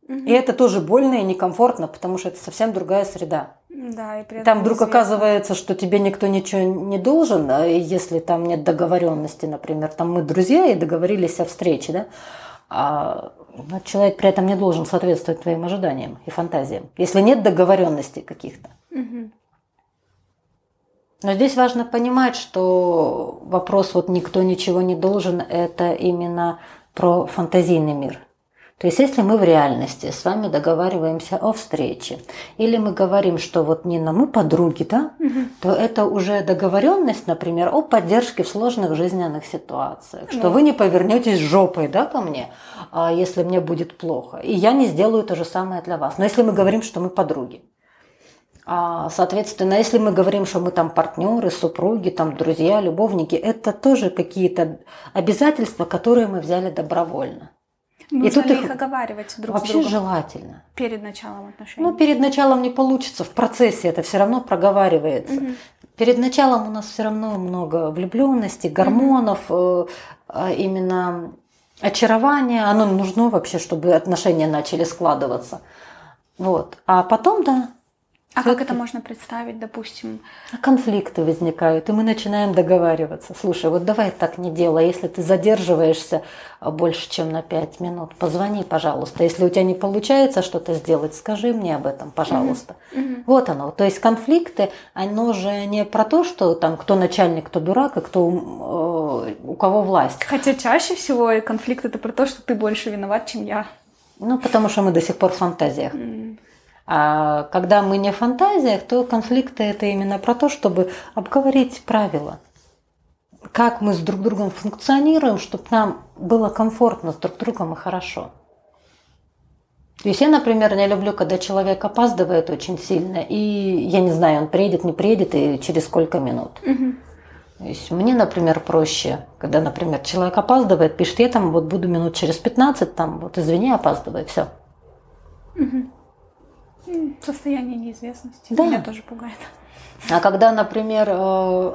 И это тоже больно и некомфортно, потому что это совсем другая среда. да, и при этом Там вдруг неизвестно. оказывается, что тебе никто ничего не должен, если там нет договоренности, например, там мы друзья и договорились о встрече, да, а ну, человек при этом не должен соответствовать твоим ожиданиям и фантазиям, если нет договоренностей каких-то. Мгм. Но здесь важно понимать, что вопрос вот никто ничего не должен, это именно про фантазийный мир. То есть если мы в реальности с вами договариваемся о встрече, или мы говорим, что вот Нина, мы подруги, да, то это уже договоренность, например, о поддержке в сложных жизненных ситуациях, что Ну. вы не повернетесь жопой, да, ко мне, а если мне будет плохо, и я не сделаю то же самое для вас. Но если мы говорим, что мы подруги, а, Соответственно, если мы говорим, что мы там партнеры, супруги, там друзья, любовники, это тоже какие-то обязательства, которые мы взяли добровольно. Нужно тут ли их их оговаривать друг Вообще с другом желательно. перед началом отношений? Ну, перед началом не получится, в процессе это все равно проговаривается. Мгм. Перед началом у нас все равно много влюбленности, гормонов, а именно очарования. Оно нужно вообще, чтобы отношения начали складываться. Вот. А потом, да, А как это можно представить, допустим? конфликты возникают, и мы начинаем договариваться. Слушай, вот давай так не делай. Если ты задерживаешься а, больше, чем на пять минут, позвони, пожалуйста. Если у тебя не получается что-то сделать, скажи мне об этом, пожалуйста. Мгм. Вот оно. То есть конфликты, оно же не про то, что там кто начальник, кто дурак, и кто э, у кого власть. Хотя чаще всего конфликт это про то, что ты больше виноват, чем я. Ну, потому что мы до сих пор в фантазиях. М. А когда мы не в фантазиях, то конфликты это именно про то, чтобы обговорить правила. Как мы с друг другом функционируем, чтобы нам было комфортно с друг другом и хорошо. То есть я, например, не люблю, когда человек опаздывает очень сильно, и я не знаю, он приедет, не приедет, и через сколько минут. Мгм. То есть мне, например, проще, когда, например, человек опаздывает, пишет, я там вот буду минут через 15, там, вот извини, опаздывай, все. Состояние неизвестности Да. меня тоже пугает. А когда, например, э,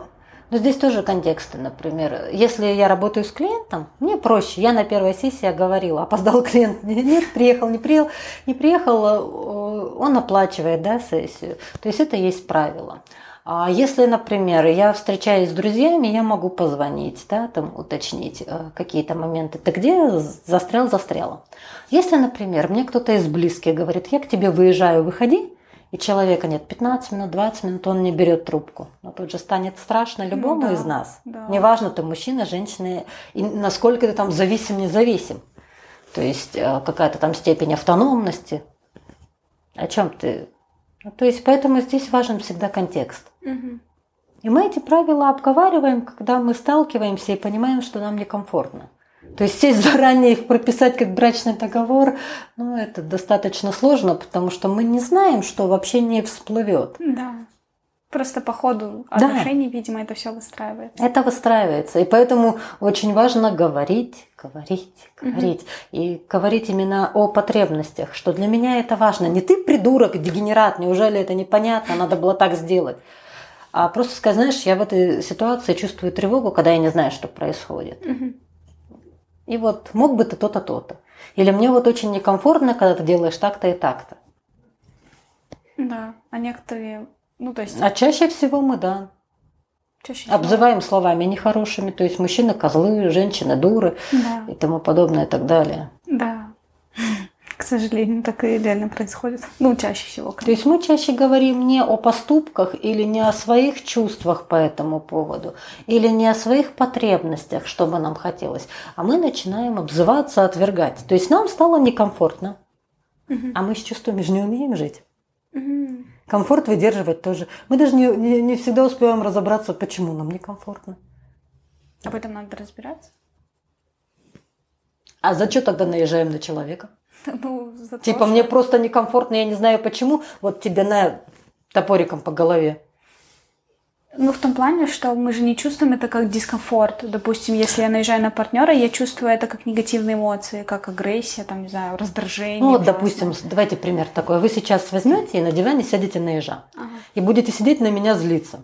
ну здесь тоже контексты, например, если я работаю с клиентом, мне проще. Я на первой сессии говорила, опоздал (laughs) клиент, нет, приехал, не приехал, не приехал, э, он оплачивает, да, сессию. То есть это есть правило. А если, например, я встречаюсь с друзьями, я могу позвонить, да, там уточнить э, какие-то моменты. Ты где застрял, застряла. Если, например, мне кто-то из близких говорит, я к тебе выезжаю, выходи, и человека нет 15 минут, 20 минут, он не берет трубку. Но тут же станет страшно любому Ну да, из нас. да. Неважно, ты мужчина, женщина, и насколько ты там зависим, независим. То есть э, какая-то там степень автономности. О чем ты? Ну, То есть поэтому здесь важен всегда контекст. И мы эти правила обговариваем, когда мы сталкиваемся и понимаем, что нам некомфортно. То есть сесть (laughs) заранее их прописать как брачный договор, ну, это достаточно сложно, потому что мы не знаем, что в общении всплывет. Да. Просто по ходу Да. отношений, видимо, это все выстраивается. Это выстраивается. И поэтому очень важно говорить, говорить, говорить. И говорить именно о потребностях, что для меня это важно. Не ты придурок, дегенерат, неужели это непонятно, надо было так сделать. А просто сказать, знаешь, я в этой ситуации чувствую тревогу, когда я не знаю, что происходит. Мгм. И вот мог бы ты то-то, то-то. Или мне вот очень некомфортно, когда ты делаешь так-то и так-то. Да. А некоторые, ну, то есть А чаще всего мы, да, чаще всего- обзываем словами нехорошими. То есть мужчины козлы, женщины дуры Да. и тому подобное и так далее. К сожалению, так и реально происходит. Ну, чаще всего. То есть мы чаще говорим не о поступках или не о своих чувствах по этому поводу, или не о своих потребностях, что бы нам хотелось, а мы начинаем обзываться, отвергать. То есть нам стало некомфортно, Мгм. а мы с чувствами же не умеем жить. Мгм. Комфорт выдерживать тоже. Мы даже не, не, не всегда успеваем разобраться, почему нам некомфортно. Об этом надо разбираться. А за что тогда наезжаем на человека? (laughs) Ну, за то, Типа, мне просто некомфортно, я не знаю почему, вот тебе на топориком по голове. Ну, в том плане, что мы же не чувствуем это как дискомфорт. Допустим, если я наезжаю на партнера, я чувствую это как негативные эмоции, как агрессия, там, не знаю, раздражение. Ну вот, допустим, давайте пример такой. Вы сейчас возьмете и на диване сядете на ежа. Ага. И будете сидеть на меня злиться,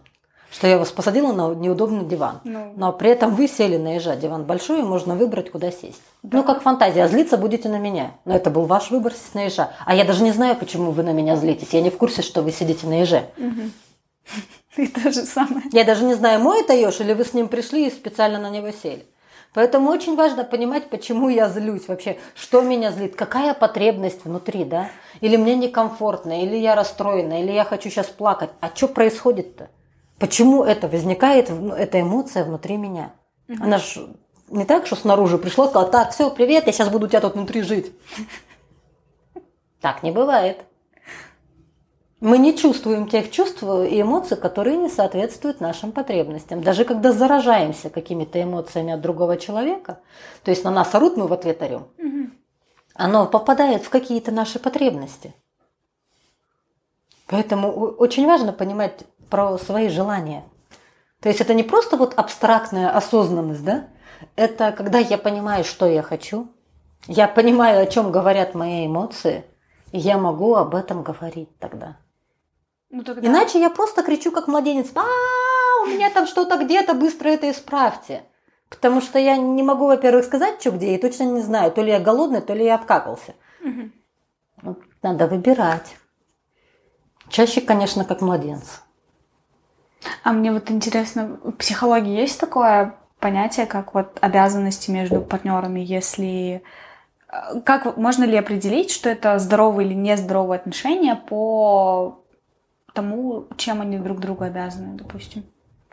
что я вас посадила на неудобный диван. Ну, Но при этом вы сели на ежа. Диван большой, и можно выбрать, куда сесть. Ну, как фантазия. А злиться будете на меня. Но это был ваш выбор сесть на ежа. А я даже не знаю, почему вы на меня злитесь. Я не в курсе, что вы сидите на еже. мгм. И то же самое. Я даже не знаю, мой это еж, или вы с ним пришли и специально на него сели. Поэтому очень важно понимать, почему я злюсь вообще, что меня злит, какая потребность внутри, да? Или мне некомфортно, или я расстроена, или я хочу сейчас плакать. А что происходит-то? Почему это возникает, ну, эта эмоция внутри меня? Она ж не так, что снаружи пришло, сказала, так, все, привет, я сейчас буду у тебя тут внутри жить. Так не бывает. Мы не чувствуем тех чувств и эмоций, которые не соответствуют нашим потребностям. Даже когда заражаемся какими-то эмоциями от другого человека, то есть на нас орут, мы в ответ орем, Мгм. оно попадает в какие-то наши потребности. Поэтому очень важно понимать про свои желания. То есть это не просто вот абстрактная осознанность, да? Это когда я понимаю, что я хочу, я понимаю, о чем говорят мои эмоции, и я могу об этом говорить тогда. Ну, тогда... Иначе я просто кричу как младенец, а у меня там что-то где-то, быстро это исправьте. Потому что я не могу, во-первых, сказать, что где, и точно не знаю, то ли я голодный, то ли я обкакался. Вот Надо выбирать. Чаще, конечно, как младенец. А мне вот интересно, в психологии есть такое понятие, как вот обязанности между партнерами, если э, как можно ли определить, что это здоровые или нездоровые отношения по тому, чем они друг другу обязаны, допустим?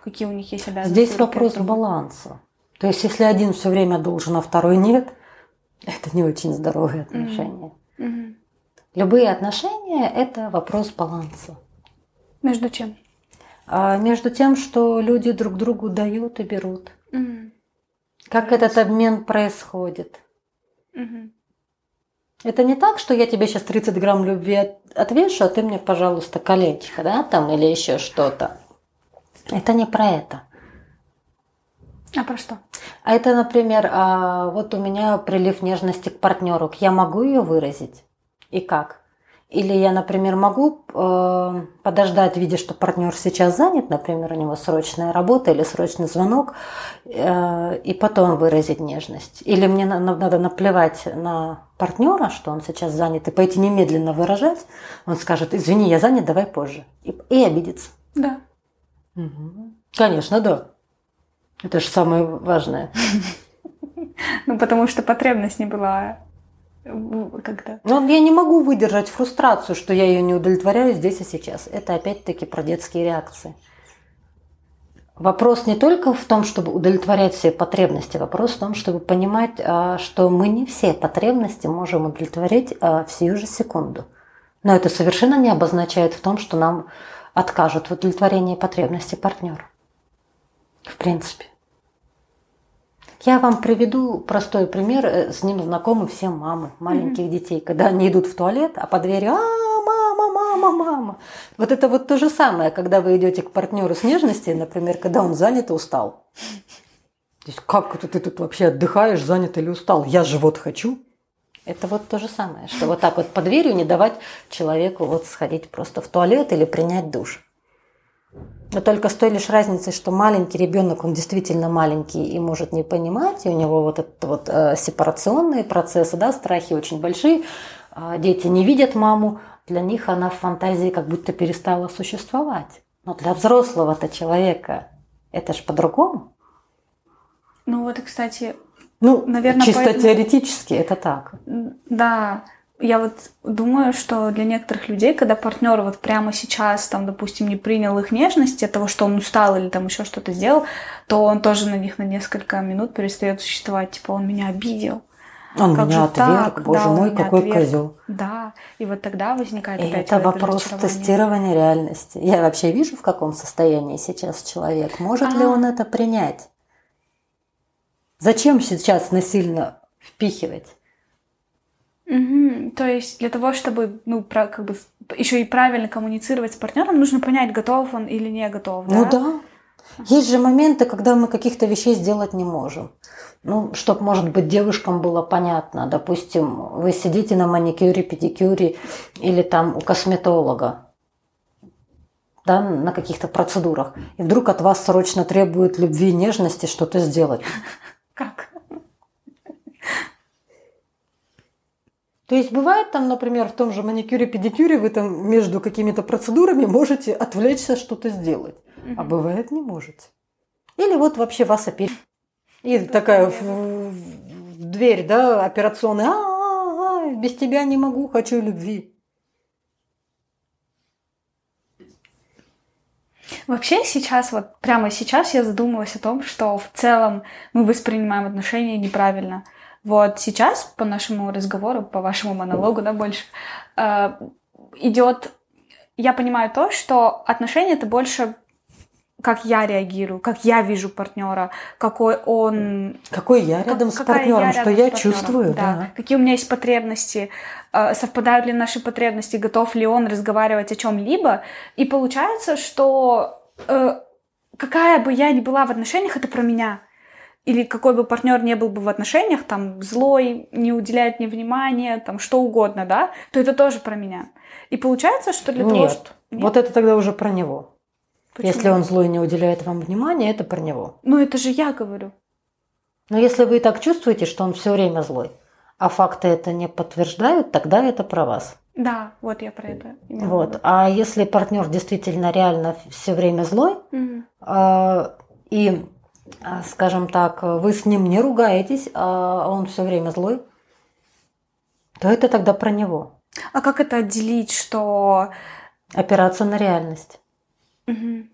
Какие у них есть обязанности? Здесь друг вопрос другом? баланса. То есть, если один все время должен, а второй нет, (laughs) это не очень здоровые отношения. Мгм. Любые отношения – это вопрос баланса. Между чем? А между тем, что люди друг другу дают и берут. Мгм. Как этот обмен происходит? Мгм. Это не так, что я тебе сейчас 30 грамм любви от- отвешу, а ты мне, пожалуйста, колечко, да, там, или еще что-то. Это не про это. А про что? А это, например, а, вот у меня прилив нежности к партнеру. Я могу ее выразить? И как? Или я, например, могу э, подождать, видя, что партнер сейчас занят, например, у него срочная работа или срочный звонок, э, и потом выразить нежность. Или мне на, надо наплевать на партнера, что он сейчас занят, и пойти немедленно выражать. Он скажет, извини, я занят, давай позже. И, и обидится. Да. Угу. Конечно, да. Это же самое важное. (laughs) Ну, потому что потребность не была когда? Ну, я не могу выдержать фрустрацию, что я ее не удовлетворяю здесь и сейчас. Это опять-таки про детские реакции. Вопрос не только в том, чтобы удовлетворять все потребности, вопрос в том, чтобы понимать, а, что мы не все потребности можем удовлетворить а, в сию же секунду. Но это совершенно не обозначает в том, что нам откажут в удовлетворении потребностей партнера. В принципе. Я вам приведу простой пример. Э, с ним знакомы все мамы маленьких mm-hmm. детей. Когда они идут в туалет, а по двери «А, мама, мама, мама». Вот это вот то же самое, когда вы идете к партнеру с нежности, например, когда он занят и устал. То есть как это ты тут вообще отдыхаешь, занят или устал? Я же вот хочу. Это вот то же самое, что вот так вот по дверью не давать человеку вот сходить просто в туалет или принять душ. Но только с той лишь разницей, что маленький ребенок, он действительно маленький и может не понимать, и у него вот этот вот э, сепарационные процессы, да, страхи очень большие. Э, дети не видят маму, для них она в фантазии как будто перестала существовать. Но для взрослого-то человека это же по-другому. Ну вот, кстати, ну, наверное, чисто поэтому... теоретически это так. Да, я вот думаю, что для некоторых людей, когда партнер вот прямо сейчас, там, допустим, не принял их нежности от того, что он устал или там еще что-то сделал, то он тоже на них на несколько минут перестает существовать. Типа, он меня обидел. Он как меня отверг, так? боже да, мой, какой отверг. козел. Да, и вот тогда возникает и опять это вопрос тестирования реальности. Я вообще вижу, в каком состоянии сейчас человек. Может А-а-а. ли он это принять? Зачем сейчас насильно впихивать? Угу. То есть для того, чтобы, ну, про, как бы еще и правильно коммуницировать с партнером, нужно понять, готов он или не готов. Ну да? да. Есть же моменты, когда мы каких-то вещей сделать не можем. Ну, чтобы, может быть, девушкам было понятно. Допустим, вы сидите на маникюре, педикюре или там у косметолога, да, на каких-то процедурах, и вдруг от вас срочно требуют любви и нежности что-то сделать. (laughs) Как? То есть бывает там, например, в том же маникюре-педикюре вы там между какими-то процедурами можете отвлечься что-то сделать, угу. а бывает не можете. Или вот вообще вас опять и Это такая в, в дверь, да, операционная, а, -а, -а без тебя не могу, хочу любви. Вообще сейчас, вот прямо сейчас я задумалась о том, что в целом мы воспринимаем отношения неправильно. Вот сейчас по нашему разговору, по вашему монологу, да, больше, э, идет, я понимаю то, что отношения это больше как я реагирую, как я вижу партнера, какой он... Какой я рядом как, с партнером, я что я чувствую. Да. да. Какие у меня есть потребности, э, совпадают ли наши потребности, готов ли он разговаривать о чем-либо. И получается, что э, какая бы я ни была в отношениях, это про меня или какой бы партнер не был бы в отношениях, там, злой, не уделяет мне внимания, там, что угодно, да, то это тоже про меня. И получается, что для Нет. того, что... Нет, вот это тогда уже про него. Почему? Если он злой не уделяет вам внимания, это про него. Ну, это же я говорю. Но если вы и так чувствуете, что он все время злой, а факты это не подтверждают, тогда это про вас. Да, вот я про это. Вот. А если партнер действительно реально все время злой, угу. э, и скажем так, вы с ним не ругаетесь, а он все время злой, то это тогда про него. А как это отделить, что... Опираться на реальность. Угу.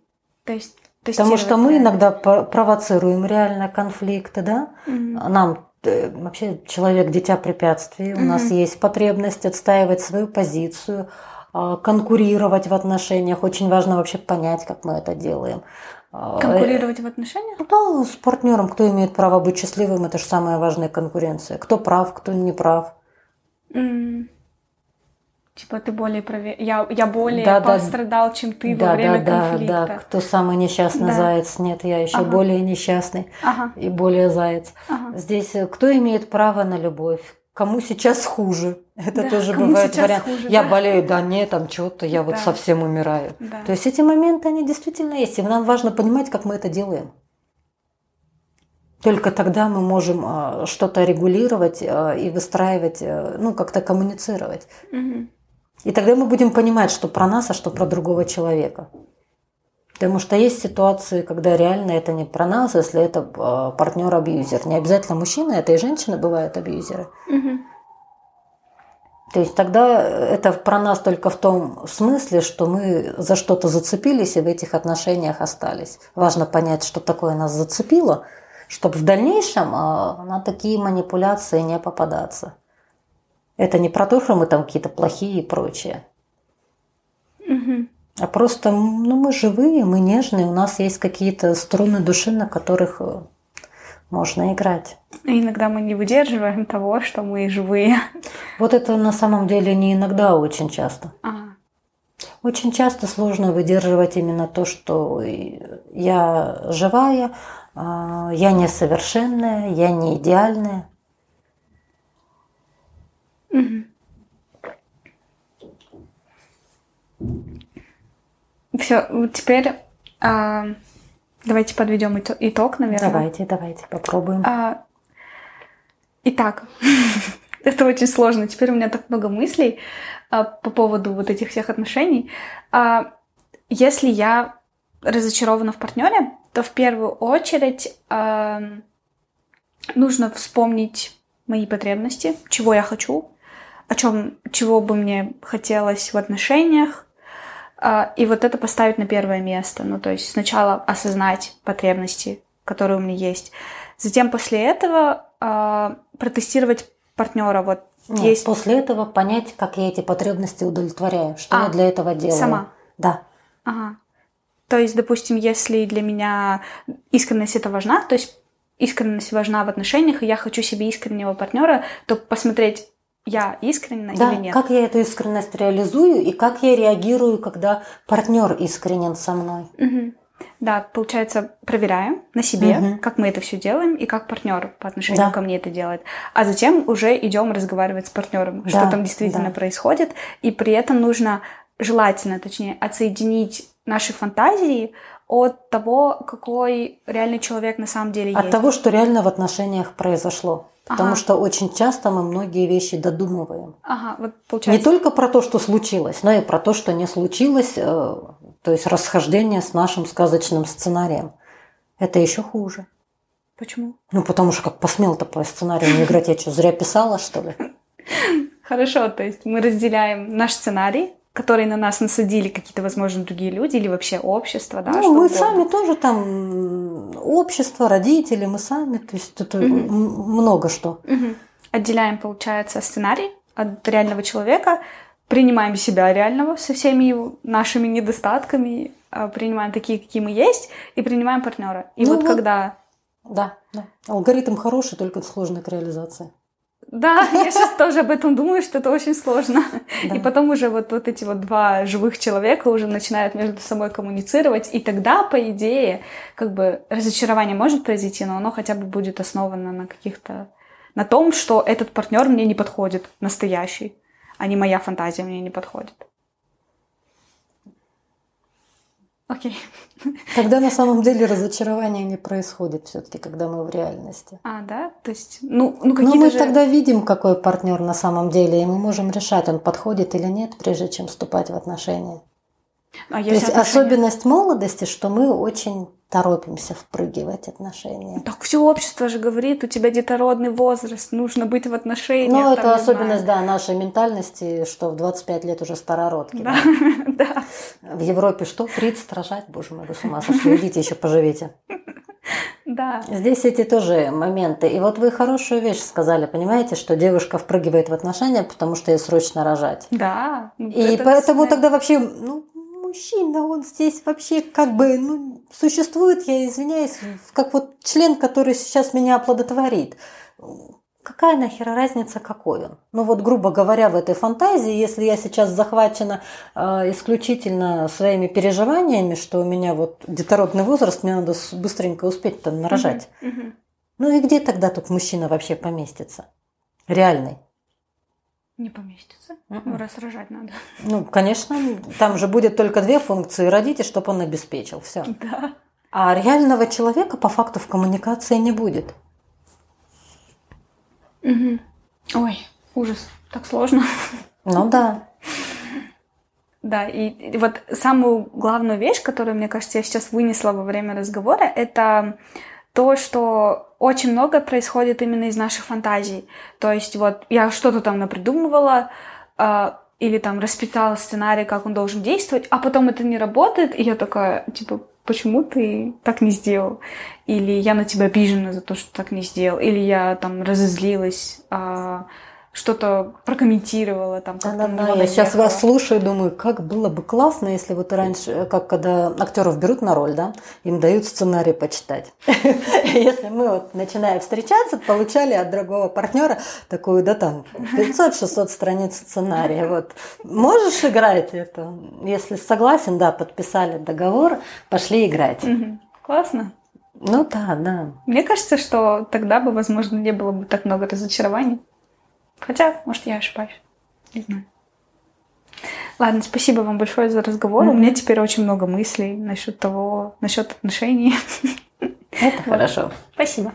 То есть Потому что мы иногда провоцируем реально конфликты, да? Угу. Нам э, вообще человек дитя препятствий, угу. у нас есть потребность отстаивать свою позицию, а, конкурировать в отношениях. Очень важно вообще понять, как мы это делаем. Конкурировать в отношениях? Да, с партнером. Кто имеет право быть счастливым, это же самая важная конкуренция. Кто прав, кто не прав. Mm. Типа ты более прове... я, я более Да, да. пострадал, чем ты да, во время да, да, конфликта. да. Кто самый несчастный Да. заяц? Нет, я еще Ага. более несчастный Ага, и более заяц. ага. Здесь э, кто имеет право на любовь? Кому сейчас хуже? Это Да, тоже бывает вариант. хуже, я да. болею, да нет, там что-то, я вот Да. совсем умираю. Да. То есть эти моменты, они действительно есть. И нам важно понимать, как мы это делаем. Только тогда мы можем а, что-то регулировать а, и выстраивать, а, ну, как-то коммуницировать. Мгм. И тогда мы будем понимать, что про нас, а что про другого человека. Потому что есть ситуации, когда реально это не про нас, если это партнер-абьюзер. Не обязательно мужчина, это и женщины бывают абьюзеры. Мгм. То есть тогда это про нас только в том смысле, что мы за что-то зацепились и в этих отношениях остались. Важно понять, что такое нас зацепило, чтобы в дальнейшем а, на такие манипуляции не попадаться. Это не про то, что мы там какие-то плохие и прочее. А просто, ну, мы живые, мы нежные, у нас есть какие-то струны души, на которых э, можно играть. И иногда мы не выдерживаем того, что мы живые. Вот это на самом деле не иногда, а очень часто. Ага. Очень часто сложно выдерживать именно то, что я живая, а, я несовершенная, я не идеальная. Мгм. Все, теперь а, давайте подведем ито- итог, наверное. Давайте, давайте попробуем. А, итак, (laughs) это очень сложно. Теперь у меня так много мыслей а, по поводу вот этих всех отношений. А, если я разочарована в партнере, то в первую очередь а, нужно вспомнить мои потребности, чего я хочу, о чем, чего бы мне хотелось в отношениях, и вот это поставить на первое место. Ну, то есть сначала осознать потребности, которые у меня есть. Затем после этого а, протестировать партнера. Вот Нет, есть После этого понять, как я эти потребности удовлетворяю, что А, я для этого делаю. сама. Да. Ага. То есть, допустим, если для меня искренность это важна, то есть искренность важна в отношениях, и я хочу себе искреннего партнера, то посмотреть, я искренна Да, или нет. как я эту искренность реализую и как я реагирую, когда партнер искренен со мной. Мгм. Да, получается, проверяем на себе, Мгм. как мы это все делаем и как партнер по отношению Да. ко мне это делает. А затем уже идем разговаривать с партнером, что Да, там действительно да. происходит. И при этом нужно желательно, точнее, отсоединить наши фантазии от того, какой реальный человек на самом деле От есть. того, что реально в отношениях произошло. Потому Ага. что очень часто мы многие вещи додумываем. Ага, вот Не получается. только про то, что случилось, но и про то, что не случилось, э, то есть расхождение с нашим сказочным сценарием. Это еще хуже. Почему? Ну, потому что как посмел-то по сценарию не играть, я что, зря писала, что ли? (laughs) Хорошо, то есть мы разделяем наш сценарий, который на нас насадили какие-то, возможно, другие люди или вообще общество, да, ну, мы угодно. сами тоже там общество, родители, мы сами, то есть Мгм. м- много что. Мгм. Отделяем, получается, сценарий от реального человека, принимаем себя реального со всеми его нашими недостатками, а, принимаем такие, какие мы есть, и принимаем партнера. И Ну вот вот. когда... Да, да. Алгоритм хороший, только сложный к реализации. Да, (laughs) я сейчас тоже об этом думаю, что это очень сложно. Да. И потом уже вот, вот эти вот два живых человека уже начинают между собой коммуницировать, и тогда, по идее, как бы разочарование может произойти, но оно хотя бы будет основано на каких-то... на том, что этот партнер мне не подходит, настоящий, а не моя фантазия мне не подходит. Окей. Тогда на самом деле разочарование не происходит все-таки, когда мы в реальности. А, да? То есть, ну, ну Но какие-то мы же... тогда видим, какой партнер на самом деле, и мы можем решать, он подходит или нет, прежде чем вступать в отношения. А То есть отношения- особенность молодости, что мы очень торопимся впрыгивать в отношения. Так все общество же говорит, у тебя детородный возраст, нужно быть в отношениях. Ну, это особенность, знаю. да, нашей ментальности, что в 25 лет уже старородки. Да, да. (laughs) В Европе что? 30 рожать? Боже мой, вы с ума сошли. Идите еще поживите. (laughs) Да. Здесь эти тоже моменты. И вот вы хорошую вещь сказали, понимаете, что девушка впрыгивает в отношения, потому что ей срочно рожать. Да. ну, И это поэтому тогда вообще, ну, мужчина, он здесь вообще как бы, ну, существует, я извиняюсь, как вот член, который сейчас меня оплодотворит. какая нахер разница, какой он? Ну вот, грубо говоря, в этой фантазии, если я сейчас захвачена э, исключительно своими переживаниями, что у меня вот детородный возраст, мне надо быстренько успеть там нарожать. Угу. Ну и где тогда тут мужчина вообще поместится? Реальный. Не поместится. Mm-mm. Ну, раз рожать надо. Ну, конечно, там же будет только две функции родить, и чтобы он обеспечил. Все. Да. А реального человека по факту в коммуникации не будет. Угу. Ой, ужас. Так сложно. Ну да. Да, и вот самую главную вещь, которую, мне кажется, я сейчас вынесла во время разговора, это то, что очень много происходит именно из наших фантазий. То есть вот я что-то там напридумывала, э, или там расписала сценарий, как он должен действовать, а потом это не работает, и я такая, типа, почему ты так не сделал? Или я на тебя обижена за то, что так не сделал, или я там разозлилась, а, что-то прокомментировала там. Да, да, да. Я сейчас вас слушаю, думаю, как было бы классно, если вот раньше, как когда актеров берут на роль, да, им дают сценарий почитать. (laughs) Если мы вот начиная встречаться, получали от другого партнера такую, да, там 500-600 страниц сценария. Вот можешь играть это? Если согласен, да, подписали договор, пошли играть. Классно. Ну да, да. Мне кажется, что тогда бы, возможно, не было бы так много разочарований. Хотя, может, я ошибаюсь. Не знаю. Ладно, спасибо вам большое за разговор. Mm-hmm. У меня теперь очень много мыслей насчет того, насчет отношений. Это (laughs) хорошо. Спасибо.